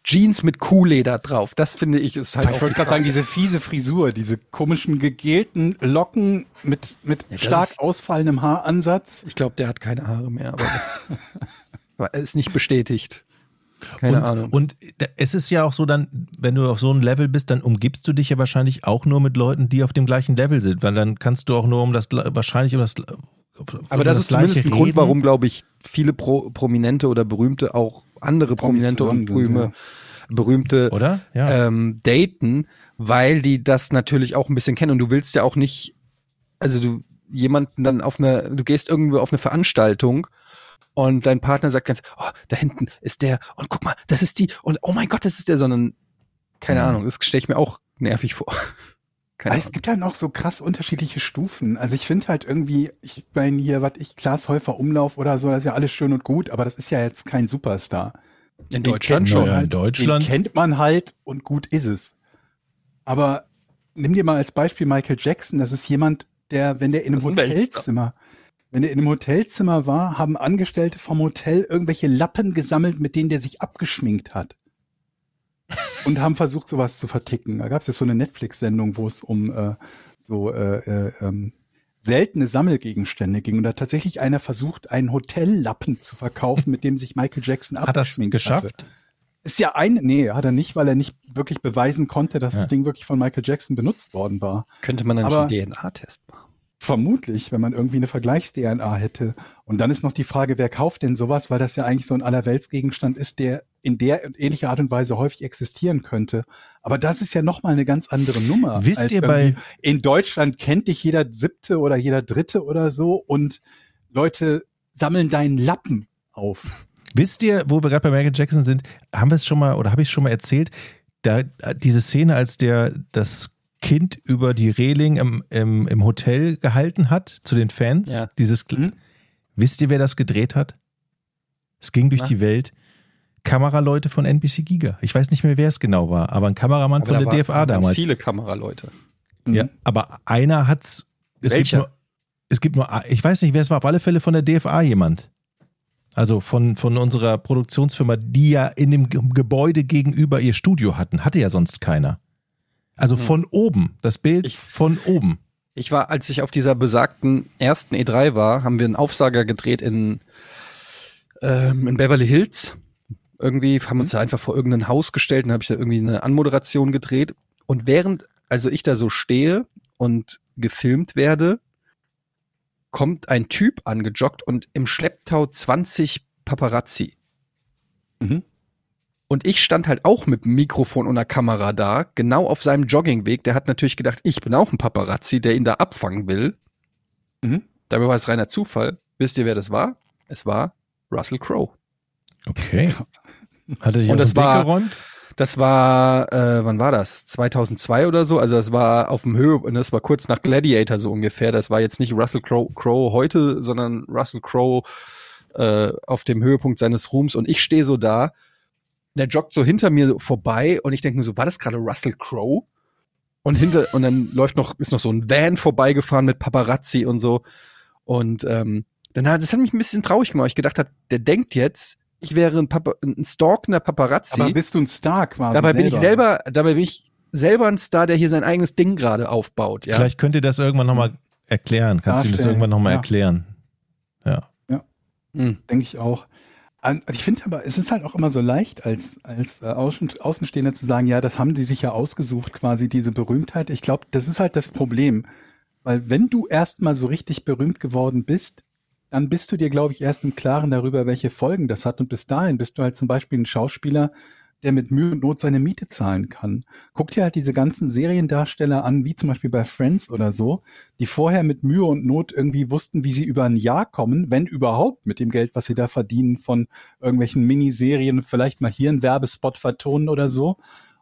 Jeans mit Kuhleder drauf? Das finde ich ist halt Ich wollte gerade sagen, diese fiese Frisur, diese komischen gegelten Locken mit, mit das stark ist- ausfallendem Haaransatz. Ich glaube, der hat keine Haare mehr, aber das ist nicht bestätigt. Keine und, Ahnung. Und es ist ja auch so dann, wenn du auf so einem Level bist, dann umgibst du dich ja wahrscheinlich auch nur mit Leuten, die auf dem gleichen Level sind, weil dann kannst du auch nur um das wahrscheinlich um das aber um das ist zumindest ein Gleiche Grund, reden. warum, glaube ich, viele Pro Prominente oder Berühmte auch andere Prominente und Berühme, berühmte oder? Ja. ähm, daten, weil die das natürlich auch ein bisschen kennen und du willst ja auch nicht, also du jemanden dann auf eine, du gehst irgendwo auf eine Veranstaltung und dein Partner sagt ganz, oh, da hinten ist der und guck mal, das ist die und oh mein Gott, das ist der, sondern keine Mhm. Ahnung, das stelle ich mir auch nervig vor. Keine Aber es gibt halt noch so krass unterschiedliche Stufen. Also ich finde halt irgendwie, ich meine hier, was ich, Klaas Häufer Umlauf oder so, das ist ja alles schön und gut, aber das ist ja jetzt kein Superstar. In Den Deutschland schon. Ja, in halt, Deutschland. Den kennt man halt und gut ist es. Aber nimm dir mal als Beispiel Michael Jackson. Das ist jemand, der, wenn der in einem ein Weltstar. Wenn der in einem Hotelzimmer war, haben Angestellte vom Hotel irgendwelche Lappen gesammelt, mit denen der sich abgeschminkt hat. Und haben versucht, sowas zu verticken. Da gab es jetzt so eine Netflix-Sendung, wo es um äh, so äh, äh, ähm, seltene Sammelgegenstände ging. Und da hat tatsächlich einer versucht, einen Hotellappen zu verkaufen, mit dem sich Michael Jackson Hat das abgeschminkt geschafft? Hatte. Ist ja ein, nee, hat er nicht, weil er nicht wirklich beweisen konnte, dass Ja. das Ding wirklich von Michael Jackson benutzt worden war. Könnte man dann Aber- schon DNA-Test machen. Vermutlich, wenn man irgendwie eine Vergleichs-DNA hätte. Und dann ist noch die Frage, wer kauft denn sowas, weil das ja eigentlich so ein Allerweltsgegenstand ist, der in der und ähnlicher Art und Weise häufig existieren könnte. Aber das ist ja nochmal eine ganz andere Nummer. Wisst ihr bei- In Deutschland kennt dich jeder Siebte oder jeder Dritte oder so und Leute sammeln deinen Lappen auf. Wisst ihr, wo wir gerade bei Michael Jackson sind, haben wir es schon mal oder habe ich es schon mal erzählt, da diese Szene, als der das Kind über die Reling im, im, im Hotel gehalten hat zu den Fans, Ja. dieses Mhm. Wisst ihr, wer das gedreht hat? Es ging durch Na? die Welt. Kameraleute von NBC Giga. Ich weiß nicht mehr, wer es genau war, aber ein Kameramann von da der DFA ganz damals. viele Kameraleute. Ja, aber einer hat's. Es Welcher? gibt nur, es gibt nur, ich weiß nicht, wer es war, auf alle Fälle von der DFA jemand. Also von, von unserer Produktionsfirma, die ja in dem Ge- Gebäude gegenüber ihr Studio hatten. Hatte ja sonst keiner. Also von oben. Das Bild Ich- von oben. Ich war, als ich auf dieser besagten ersten E3 war, haben wir einen Aufsager gedreht in, ähm, in Beverly Hills. Irgendwie haben uns da einfach vor irgendein Haus gestellt und habe ich da irgendwie eine Anmoderation gedreht. Und während, also ich da so stehe und gefilmt werde, kommt ein Typ angejoggt und im Schlepptau 20 Paparazzi. Mhm. Und ich stand halt auch mit dem Mikrofon und einer Kamera da, genau auf seinem Joggingweg. Der hat natürlich gedacht, ich bin auch ein Paparazzi, der ihn da abfangen will. Mhm. Dabei war es reiner Zufall. Wisst ihr, wer das war? Es war Russell Crowe. Okay. Hat er sich Und aus das Weg war- geräumt? Das war, äh, wann war das? 2002 oder so? Also das war auf dem Höhe, und das war kurz nach Gladiator so ungefähr. Das war jetzt nicht Russell Crowe, Crowe heute, sondern Russell Crowe äh, auf dem Höhepunkt seines Ruhms. Und ich stehe so da, der joggt so hinter mir vorbei und ich denke mir so, war das gerade Russell Crowe? Und hinter, und dann läuft noch, ist noch so ein Van vorbeigefahren mit Paparazzi und so. Und ähm, dann hat, das hat mich ein bisschen traurig gemacht. Ich gedacht habe, der denkt jetzt, ich wäre ein, Papa, ein stalkender Paparazzi. Aber bist du ein Star quasi? Dabei bin ich selber, dabei bin ich selber ein Star, der hier sein eigenes Ding gerade aufbaut. Ja? Vielleicht könnt ihr das irgendwann nochmal erklären. Kannst du ihm das Darstellen, irgendwann nochmal ja. erklären? Ja. Hm. denke ich auch. Ich finde aber, es ist halt auch immer so leicht, als, als äh, Außen, Außenstehender zu sagen, ja, das haben die sich ja ausgesucht, quasi diese Berühmtheit. Ich glaube, das ist halt das Problem. Weil wenn du erstmal so richtig berühmt geworden bist, dann bist du dir, glaube ich, erst im Klaren darüber, welche Folgen das hat. Und bis dahin bist du halt zum Beispiel ein Schauspieler, der mit Mühe und Not seine Miete zahlen kann. Guck dir halt diese ganzen Seriendarsteller an, wie zum Beispiel bei Friends oder so, die vorher mit Mühe und Not irgendwie wussten, wie sie über ein Jahr kommen, wenn überhaupt mit dem Geld, was sie da verdienen von irgendwelchen Miniserien, vielleicht mal hier einen Werbespot vertonen oder so.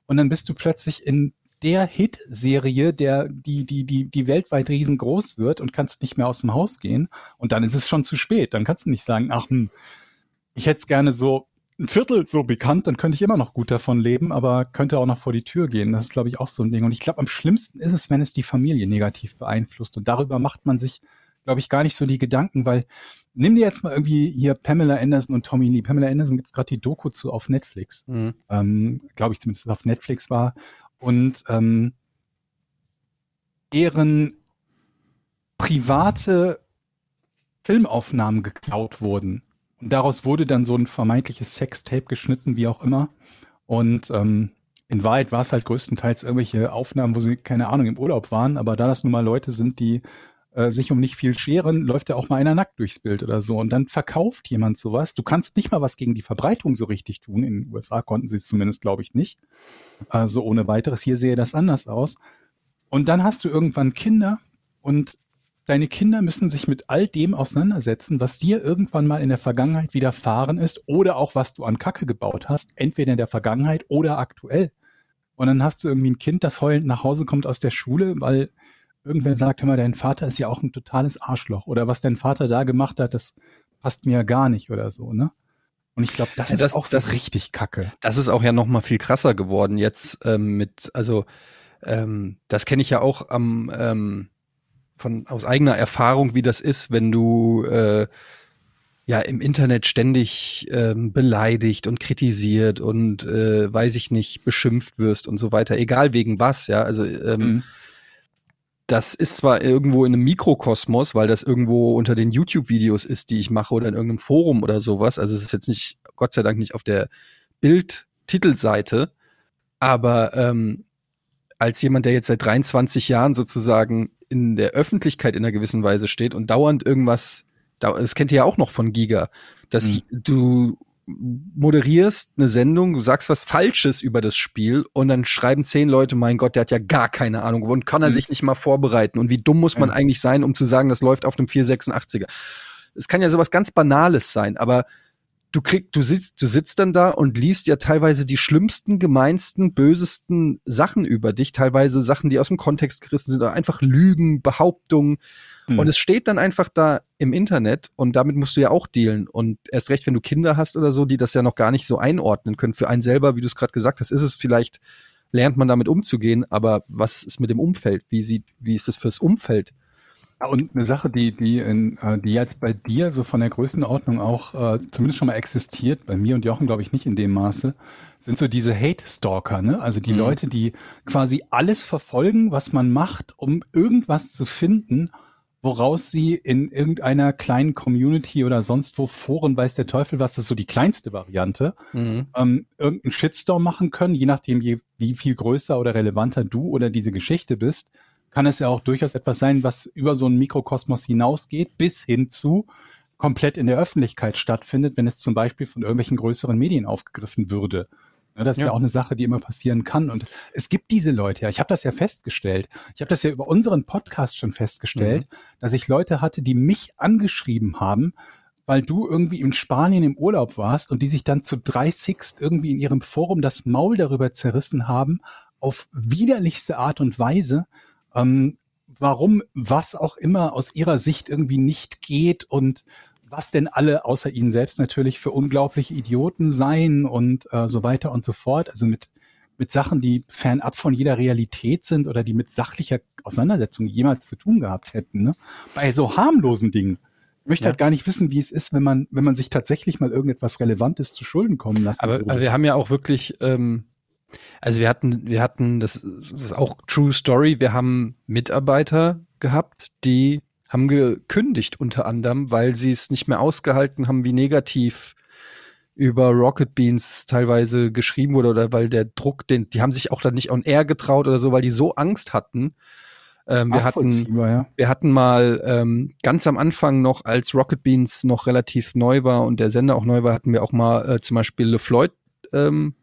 Und dann bist du plötzlich in der Hit-Serie, der, die, die, die, die weltweit riesengroß wird und kannst nicht mehr aus dem Haus gehen. Und dann ist es schon zu spät. Dann kannst du nicht sagen, ach, hm, ich hätte es gerne so ein Viertel so bekannt, dann könnte ich immer noch gut davon leben, aber könnte auch noch vor die Tür gehen. Das ist, glaube ich, auch so ein Ding. Und ich glaube, am schlimmsten ist es, wenn es die Familie negativ beeinflusst. Und darüber macht man sich, glaube ich, gar nicht so die Gedanken, weil nimm dir jetzt mal irgendwie hier Pamela Anderson und Tommy Lee. Pamela Anderson gibt's gerade die Doku zu auf Netflix. Mhm. Ähm, glaube ich zumindest, es auf Netflix war. Und ähm, deren private Filmaufnahmen geklaut wurden. Und daraus wurde dann so ein vermeintliches Sextape geschnitten, wie auch immer. Und ähm, in Wahrheit war es halt größtenteils irgendwelche Aufnahmen, wo sie, keine Ahnung, im Urlaub waren. Aber da das nun mal Leute sind, die äh, sich um nicht viel scheren, läuft ja auch mal einer nackt durchs Bild oder so. Und dann verkauft jemand sowas. Du kannst nicht mal was gegen die Verbreitung so richtig tun. In den USA konnten sie es zumindest, glaube ich, nicht. Äh, so ohne weiteres. Hier sehe das anders aus. Und dann hast du irgendwann Kinder und deine Kinder müssen sich mit all dem auseinandersetzen, was dir irgendwann mal in der Vergangenheit widerfahren ist oder auch was du an Kacke gebaut hast, entweder in der Vergangenheit oder aktuell. Und dann hast du irgendwie ein Kind, das heulend nach Hause kommt aus der Schule, weil irgendwer sagt, hör mal, dein Vater ist ja auch ein totales Arschloch oder was dein Vater da gemacht hat, das passt mir ja gar nicht oder so, ne? Und ich glaube, das Ja, ist das- auch so das- richtig Kacke. Das ist auch ja noch mal viel krasser geworden jetzt ähm, mit, also ähm, das kenne ich ja auch am ähm, von aus eigener Erfahrung, wie das ist, wenn du äh, ja im Internet ständig ähm, beleidigt und kritisiert und äh, weiß ich nicht beschimpft wirst und so weiter, egal wegen was, ja. Also ähm, Mhm. das ist zwar irgendwo in einem Mikrokosmos, weil das irgendwo unter den YouTube-Videos ist, die ich mache oder in irgendeinem Forum oder sowas. Also es ist jetzt nicht, Gott sei Dank nicht auf der Bild-Titelseite, aber ähm, als jemand, der jetzt seit 23 Jahren sozusagen in der Öffentlichkeit in einer gewissen Weise steht und dauernd irgendwas, das kennt ihr ja auch noch von Giga, dass Mhm. du moderierst eine Sendung, du sagst was Falsches über das Spiel und dann schreiben zehn Leute, mein Gott, der hat ja gar keine Ahnung und kann er Mhm. sich nicht mal vorbereiten und wie dumm muss man Ja. eigentlich sein, um zu sagen, das läuft auf einem 486er. Es kann ja sowas ganz Banales sein, aber du kriegst, du sitzt, du sitzt dann da und liest ja teilweise die schlimmsten, gemeinsten, bösesten Sachen über dich, teilweise Sachen, die aus dem Kontext gerissen sind oder einfach Lügen, Behauptungen. Mhm. Und es steht dann einfach da im Internet und damit musst du ja auch dealen. Und erst recht, wenn du Kinder hast oder so, die das ja noch gar nicht so einordnen können. Für einen selber, wie du es gerade gesagt hast, ist es vielleicht, lernt man damit umzugehen, aber was ist mit dem Umfeld? Wie sieht, wie ist es fürs Umfeld? Ja, Und eine Sache, die, die, in, äh, die jetzt bei dir so von der Größenordnung auch äh, zumindest schon mal existiert, bei mir und Jochen glaube ich nicht in dem Maße, sind so diese Hate-Stalker, ne? Also die Mhm. Leute, die quasi alles verfolgen, was man macht, um irgendwas zu finden, woraus sie in irgendeiner kleinen Community oder sonst wo Foren weiß der Teufel was, das ist so die kleinste Variante, ähm, irgendeinen Shitstorm machen können, je nachdem, je, wie viel größer oder relevanter du oder diese Geschichte bist, kann es ja auch durchaus etwas sein, was über so einen Mikrokosmos hinausgeht, bis hin zu komplett in der Öffentlichkeit stattfindet, wenn es zum Beispiel von irgendwelchen größeren Medien aufgegriffen würde. Ja, das ist ja. Ja. auch eine Sache, die immer passieren kann. Und es gibt diese Leute ja. Ich habe das ja festgestellt. Ich habe das ja über unseren Podcast schon festgestellt, dass ich Leute hatte, die mich angeschrieben haben, weil du irgendwie in Spanien im Urlaub warst und die sich dann zu 30 irgendwie in ihrem Forum das Maul darüber zerrissen haben, auf widerlichste Art und Weise, ähm, warum was auch immer aus ihrer Sicht irgendwie nicht geht und was denn alle außer ihnen selbst natürlich für unglaubliche Idioten seien und äh, so weiter und so fort. Also mit, mit Sachen, die fernab von jeder Realität sind oder die mit sachlicher Auseinandersetzung jemals zu tun gehabt hätten. Ne? Bei so harmlosen Dingen. Ich möchte Ja. halt gar nicht wissen, wie es ist, wenn man, wenn man sich tatsächlich mal irgendetwas Relevantes zu Schulden kommen lassen Aber, aber wir haben ja auch wirklich, ähm, also wir hatten, wir hatten, das, das ist auch True Story, wir haben Mitarbeiter gehabt, die haben gekündigt unter anderem, weil sie es nicht mehr ausgehalten haben, wie negativ über Rocket Beans teilweise geschrieben wurde oder weil der Druck, den, die haben sich auch dann nicht on air getraut oder so, weil die so Angst hatten. Ähm, wir hatten, ja. wir hatten mal ähm, ganz am Anfang noch, als Rocket Beans noch relativ neu war und der Sender auch neu war, hatten wir auch mal äh, zum Beispiel LeFloid ähm,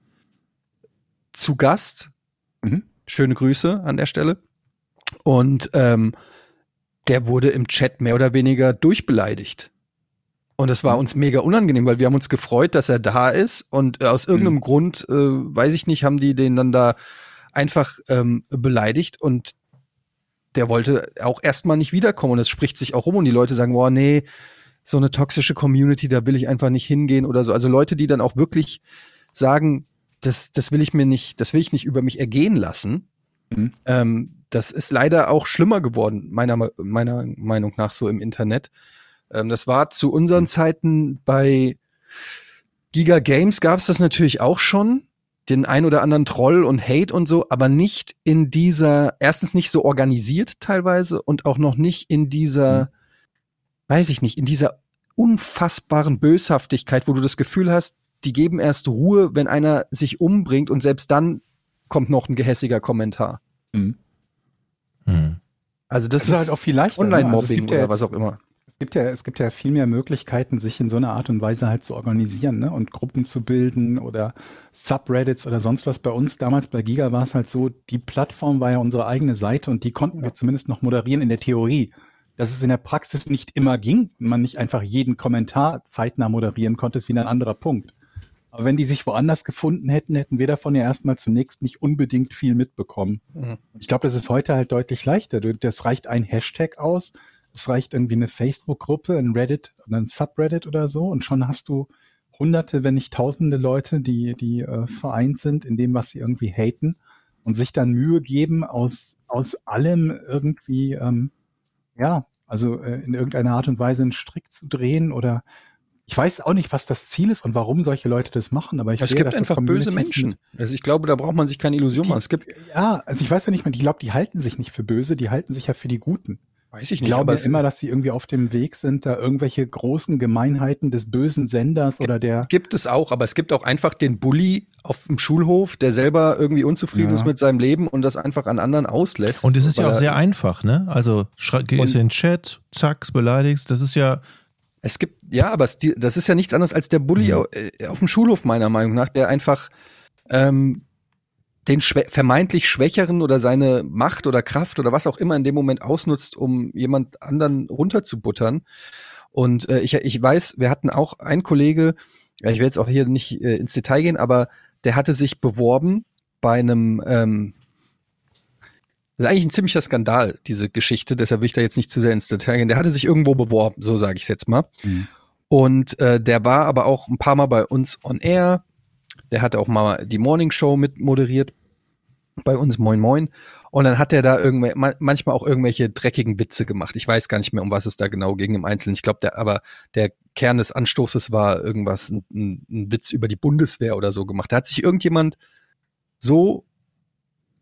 zu Gast. Mhm. Schöne Grüße an der Stelle. Und ähm, der wurde im Chat mehr oder weniger durchbeleidigt. Und das war uns mega unangenehm, weil wir haben uns gefreut, dass er da ist. Und äh, aus irgendeinem Grund, äh, weiß ich nicht, haben die den dann da einfach ähm, beleidigt. Und der wollte auch erstmal nicht wiederkommen. Und es spricht sich auch rum und die Leute sagen, boah, nee, so eine toxische Community, da will ich einfach nicht hingehen oder so. Also Leute, die dann auch wirklich sagen, das, das will ich mir nicht, das will ich nicht über mich ergehen lassen. Mhm. Ähm, das ist leider auch schlimmer geworden, meiner, meiner Meinung nach, so im Internet. Ähm, das war zu unseren Zeiten bei Giga Games gab es das natürlich auch schon, den ein oder anderen Troll und Hate und so, aber nicht in dieser, erstens nicht so organisiert teilweise und auch noch nicht in dieser, weiß ich nicht, in dieser unfassbaren Böshaftigkeit, wo du das Gefühl hast, die geben erst Ruhe, wenn einer sich umbringt und selbst dann kommt noch ein gehässiger Kommentar. Mhm. Hm. Also das, Das ist halt auch viel leichter. ne? Also es Online-Mobbing gibt ja oder jetzt- was auch immer. Es gibt ja, es gibt ja viel mehr Möglichkeiten, sich in so einer Art und Weise halt zu organisieren, ne? Und Gruppen zu bilden oder Subreddits oder sonst was. Bei uns damals bei Giga war es halt so, die Plattform war ja unsere eigene Seite und die konnten wir zumindest noch moderieren in der Theorie. Dass es in der Praxis nicht immer ging und man nicht einfach jeden Kommentar zeitnah moderieren konnte, ist wieder ein anderer Punkt. Aber wenn die sich woanders gefunden hätten, hätten wir davon ja erstmal zunächst nicht unbedingt viel mitbekommen. Mhm. Ich glaube, das ist heute halt deutlich leichter. Das reicht ein Hashtag aus, es reicht irgendwie eine Facebook-Gruppe, ein Reddit oder ein Subreddit oder so und schon hast du hunderte, wenn nicht tausende Leute, die, die äh, vereint sind in dem, was sie irgendwie haten und sich dann Mühe geben, aus, aus allem irgendwie, ähm, ja, also äh, in irgendeiner Art und Weise einen Strick zu drehen oder ich weiß auch nicht, was das Ziel ist und warum solche Leute das machen, aber ich Es sehe, gibt dass das einfach böse Communities Menschen. Also ich glaube, da braucht man sich keine Illusion machen. Es gibt, Ja, also ich weiß ja nicht mehr, ich glaube, die halten sich nicht für böse, die halten sich ja für die Guten. weiß ich Ich nicht, glaube aber ja immer, dass sie irgendwie auf dem Weg sind, da irgendwelche großen Gemeinheiten des bösen Senders oder der. gibt es auch, aber es gibt auch einfach den Bully auf dem Schulhof, der selber irgendwie unzufrieden Ja. ist mit seinem Leben und das einfach an anderen auslässt. Und es ist ja auch sehr einfach, ne? Also schrei- gehst in den Chat, zack, beleidigst. Das ist ja, Es gibt, ja, aber das ist ja nichts anderes als der Bully Mhm. äh, auf dem Schulhof, meiner Meinung nach, der einfach ähm, den schwä vermeintlich Schwächeren oder seine Macht oder Kraft oder was auch immer in dem Moment ausnutzt, um jemand anderen runterzubuttern. Und äh, ich, ich weiß, wir hatten auch einen Kollege, ich will jetzt auch hier nicht äh, ins Detail gehen, aber der hatte sich beworben bei einem, ähm, das ist eigentlich ein ziemlicher Skandal, diese Geschichte, deshalb will ich da jetzt nicht zu sehr ins Detail gehen. Der hatte sich irgendwo beworben, so sage ich es jetzt mal. Mhm. Und äh, der war aber auch ein paar Mal bei uns on air. Der hatte auch mal die Morning Show mit moderiert bei uns Moin Moin. Und dann hat er da irgendwel ma- manchmal auch irgendwelche dreckigen Witze gemacht. Ich weiß gar nicht mehr, um was es da genau ging im Einzelnen. Ich glaube, der, aber der Kern des Anstoßes war irgendwas, ein, ein Witz über die Bundeswehr oder so gemacht. Da hat sich irgendjemand so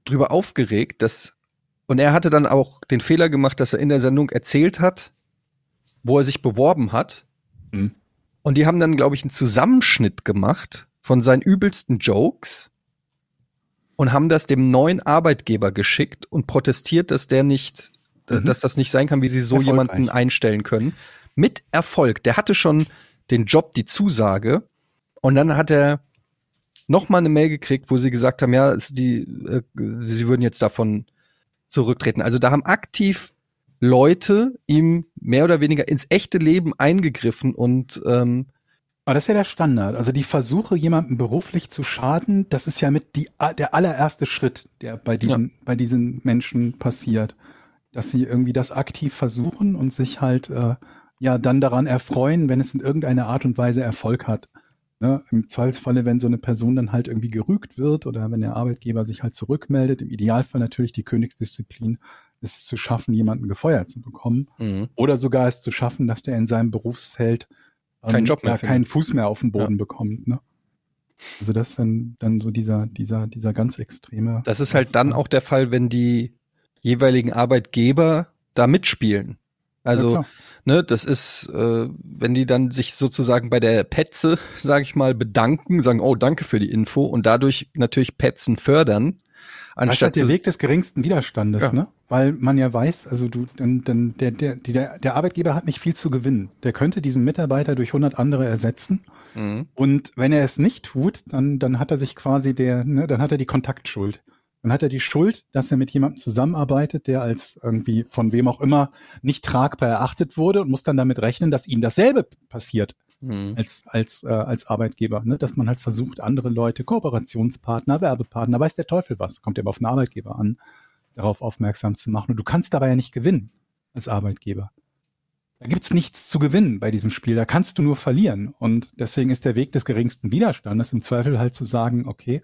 drüber aufgeregt, dass, und er hatte dann auch den Fehler gemacht, dass er in der Sendung erzählt hat, wo er sich beworben hat. Mhm. Und die haben dann, glaube ich, einen Zusammenschnitt gemacht von seinen übelsten Jokes und haben das dem neuen Arbeitgeber geschickt und protestiert, dass der nicht, Mhm. dass das nicht sein kann, wie sie so jemanden einstellen können. Mit Erfolg. Der hatte schon den Job, die Zusage. Und dann hat er noch mal eine Mail gekriegt, wo sie gesagt haben, ja, die, äh, sie würden jetzt davon zurücktreten. Also da haben aktiv Leute ihm mehr oder weniger ins echte Leben eingegriffen und ähm, Aber das ist ja der Standard. Also die Versuche, jemandem beruflich zu schaden, das ist ja mit die, der allererste Schritt, der bei diesen, bei diesen Menschen passiert. Dass sie irgendwie das aktiv versuchen und sich halt äh, ja dann daran erfreuen, wenn es in irgendeiner Art und Weise Erfolg hat. Ne? Im Zweifelsfalle, wenn so eine Person dann halt irgendwie gerügt wird oder wenn der Arbeitgeber sich halt zurückmeldet, im Idealfall natürlich die Königsdisziplin, ist es zu schaffen, jemanden gefeuert zu bekommen oder sogar es zu schaffen, dass der in seinem Berufsfeld ähm, Keinen Job mehr ja, keinen Fuß mehr auf den Boden bekommt. Ne? Also das ist dann, dann so dieser, dieser, dieser ganz extreme. das ist halt dann auch der Fall, wenn die jeweiligen Arbeitgeber da mitspielen. Also, klar. ne, das ist, äh, wenn die dann sich sozusagen bei der Petze, sage ich mal, bedanken, sagen, oh, danke für die Info und dadurch natürlich Petzen fördern, Das ist anstatt halt der Weg des geringsten Widerstandes, Ja. ne? Weil man ja weiß, also du, dann, dann, der, der, der, der Arbeitgeber hat nicht viel zu gewinnen. Der könnte diesen Mitarbeiter durch 100 andere ersetzen. Mhm. Und wenn er es nicht tut, dann, dann hat er sich quasi der, ne, dann hat er die Kontaktschuld. Dann hat er die Schuld, dass er mit jemandem zusammenarbeitet, der als irgendwie von wem auch immer nicht tragbar erachtet wurde und muss dann damit rechnen, dass ihm dasselbe passiert Mhm. als, als, äh, als Arbeitgeber. Ne? Dass man halt versucht, andere Leute, Kooperationspartner, Werbepartner, weiß der Teufel was, kommt ja immer auf den Arbeitgeber an, darauf aufmerksam zu machen. Und du kannst dabei ja nicht gewinnen als Arbeitgeber. Da gibt's nichts zu gewinnen bei diesem Spiel. Da kannst du nur verlieren. Und deswegen ist der Weg des geringsten Widerstandes im Zweifel halt zu sagen, okay,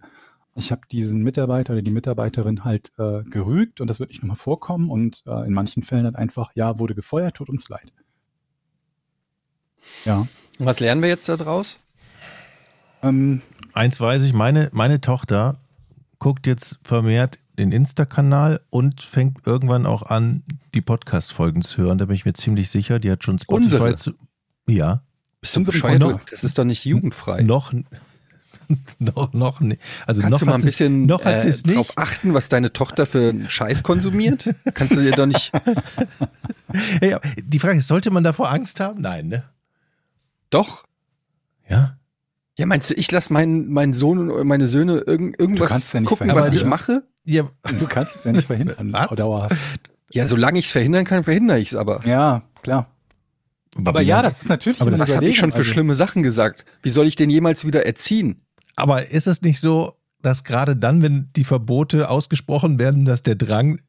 ich habe diesen Mitarbeiter oder die Mitarbeiterin halt äh, gerügt und das wird nicht nochmal vorkommen und äh, in manchen Fällen halt einfach, ja, wurde gefeuert, tut uns leid. Ja. Und was lernen wir jetzt da draus? Ähm, Eins weiß ich, meine, meine Tochter guckt jetzt vermehrt den Insta-Kanal und fängt irgendwann auch an, die Podcast-Folgen zu hören. Da bin ich mir ziemlich sicher. Die hat schon Spotify Unsere? zu. Ja. Bist du bescheuert? noch- Das ist doch nicht jugendfrei. Noch, noch, noch nicht. Also Kannst noch du mal ein bisschen noch äh, es nicht. drauf achten, was deine Tochter für einen Scheiß konsumiert? Kannst du dir doch nicht. Ja, ja, die Frage ist, sollte man davor Angst haben? Nein, ne? Doch. Ja. Ja, meinst du, ich lasse meinen, meinen Sohn und meine Söhne irgend, irgendwas kannst ja nicht gucken, was ich Aber- mache? Ja, du kannst es ja nicht verhindern. Dauerhaft. Ja, solange ich es verhindern kann, verhindere ich es aber. Ja, klar. Aber ja, das ist natürlich Aber das Was habe ich schon für Überlegung. schlimme Sachen gesagt? Wie soll ich den jemals wieder erziehen? Aber ist es nicht so, dass gerade dann, wenn die Verbote ausgesprochen werden, dass der Drang,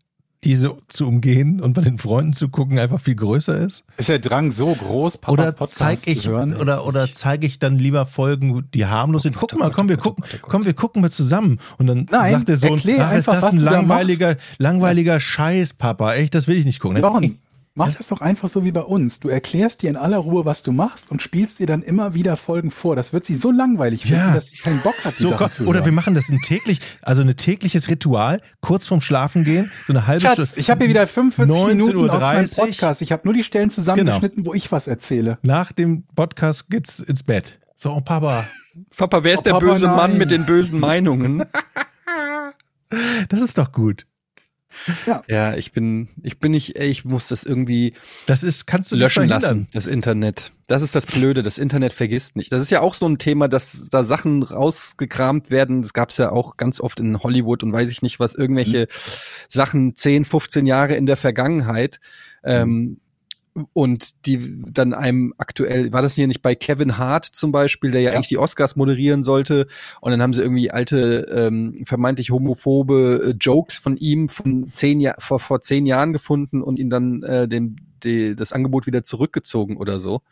diese zu umgehen und bei den Freunden zu gucken, einfach viel größer ist? Ist der Drang so groß, Papas Oder Podcast zeige ich zu hören? oder oder zeige ich dann lieber Folgen, die harmlos sind? Oh Guck Gott, mal, oh komm, wir Gott, oh gucken, Gott, oh komm, wir gucken wir zusammen. Und dann Nein, sagt der Sohn, ach, ist das ein langweiliger, langweiliger Scheiß, Papa. Echt, das will ich nicht gucken. Jochen, mach das doch einfach so wie bei uns. Du erklärst dir in aller Ruhe, was du machst und spielst dir dann immer wieder Folgen vor. Das wird sie so langweilig finden, Ja. dass sie keinen Bock hat, So, Sachen oder wir machen das ein täglich, also ein tägliches Ritual, kurz vorm Schlafen gehen, so eine halbe Schatz, Stunde. ich habe hier wieder 45 Minuten aus meinem 19.30 Podcast. Ich habe nur die Stellen zusammengeschnitten, wo ich was erzähle. Nach dem Podcast geht's ins Bett. So, oh, Papa, Papa, wer ist Oh, der Papa, böse Mann nein. mit den bösen Meinungen? das ist doch gut. Ja, ich bin, ich bin nicht, ich muss das irgendwie Das ist, kannst du löschen lassen, das Internet. Das ist das Blöde, das Internet vergisst nicht. Das ist ja auch so ein Thema, dass da Sachen rausgekramt werden. Das gab es ja auch ganz oft in Hollywood und weiß ich nicht was, irgendwelche Sachen 10, 15 Jahre in der Vergangenheit. Ähm, und die dann einem aktuell, war das hier nicht bei Kevin Hart zum Beispiel, der ja, Ja. eigentlich die Oscars moderieren sollte und dann haben sie irgendwie alte, ähm, vermeintlich homophobe äh, Jokes von ihm von zehn Jahr, vor, vor zehn Jahren gefunden und ihn dann äh, den, die, das Angebot wieder zurückgezogen oder so.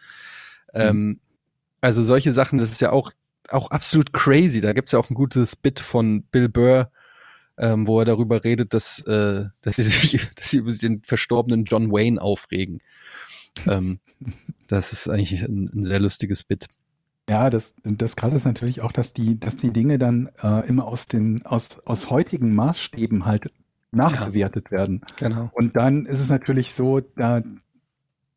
Ähm, also solche Sachen, das ist ja auch, auch absolut crazy. Da gibt's ja auch ein gutes Bit von Bill Burr, ähm, wo er darüber redet, dass, äh, dass, sie sich, dass sie über den verstorbenen John Wayne aufregen. ähm, das ist eigentlich ein, ein sehr lustiges Bit. Ja, das, das Krasse ist natürlich auch, dass die, dass die Dinge dann äh, immer aus den, aus, aus heutigen Maßstäben halt nachbewertet werden. Genau. Und dann ist es natürlich so, da,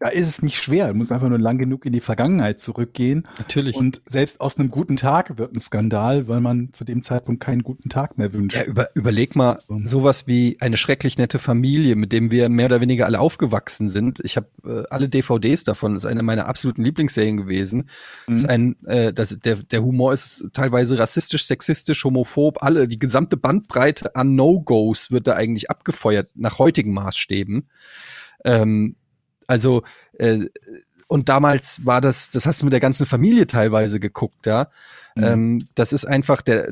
da ist es nicht schwer. Du musst einfach nur lang genug in die Vergangenheit zurückgehen. Natürlich. Und selbst aus einem guten Tag wird ein Skandal, weil man zu dem Zeitpunkt keinen guten Tag mehr wünscht. Ja, über, überleg mal So. sowas wie eine schrecklich nette Familie, mit dem wir mehr oder weniger alle aufgewachsen sind. Ich habe äh, alle DVDs davon. Das ist eine meiner absoluten Lieblingsserien gewesen. Das ist Mhm. ein, äh, das, der, der Humor ist teilweise rassistisch, sexistisch, homophob. Alle die gesamte Bandbreite an No-Gos wird da eigentlich abgefeuert nach heutigen Maßstäben. Ähm, also äh, und damals war das, das hast du mit der ganzen Familie teilweise geguckt, ja. Mhm. Ähm, das ist einfach der,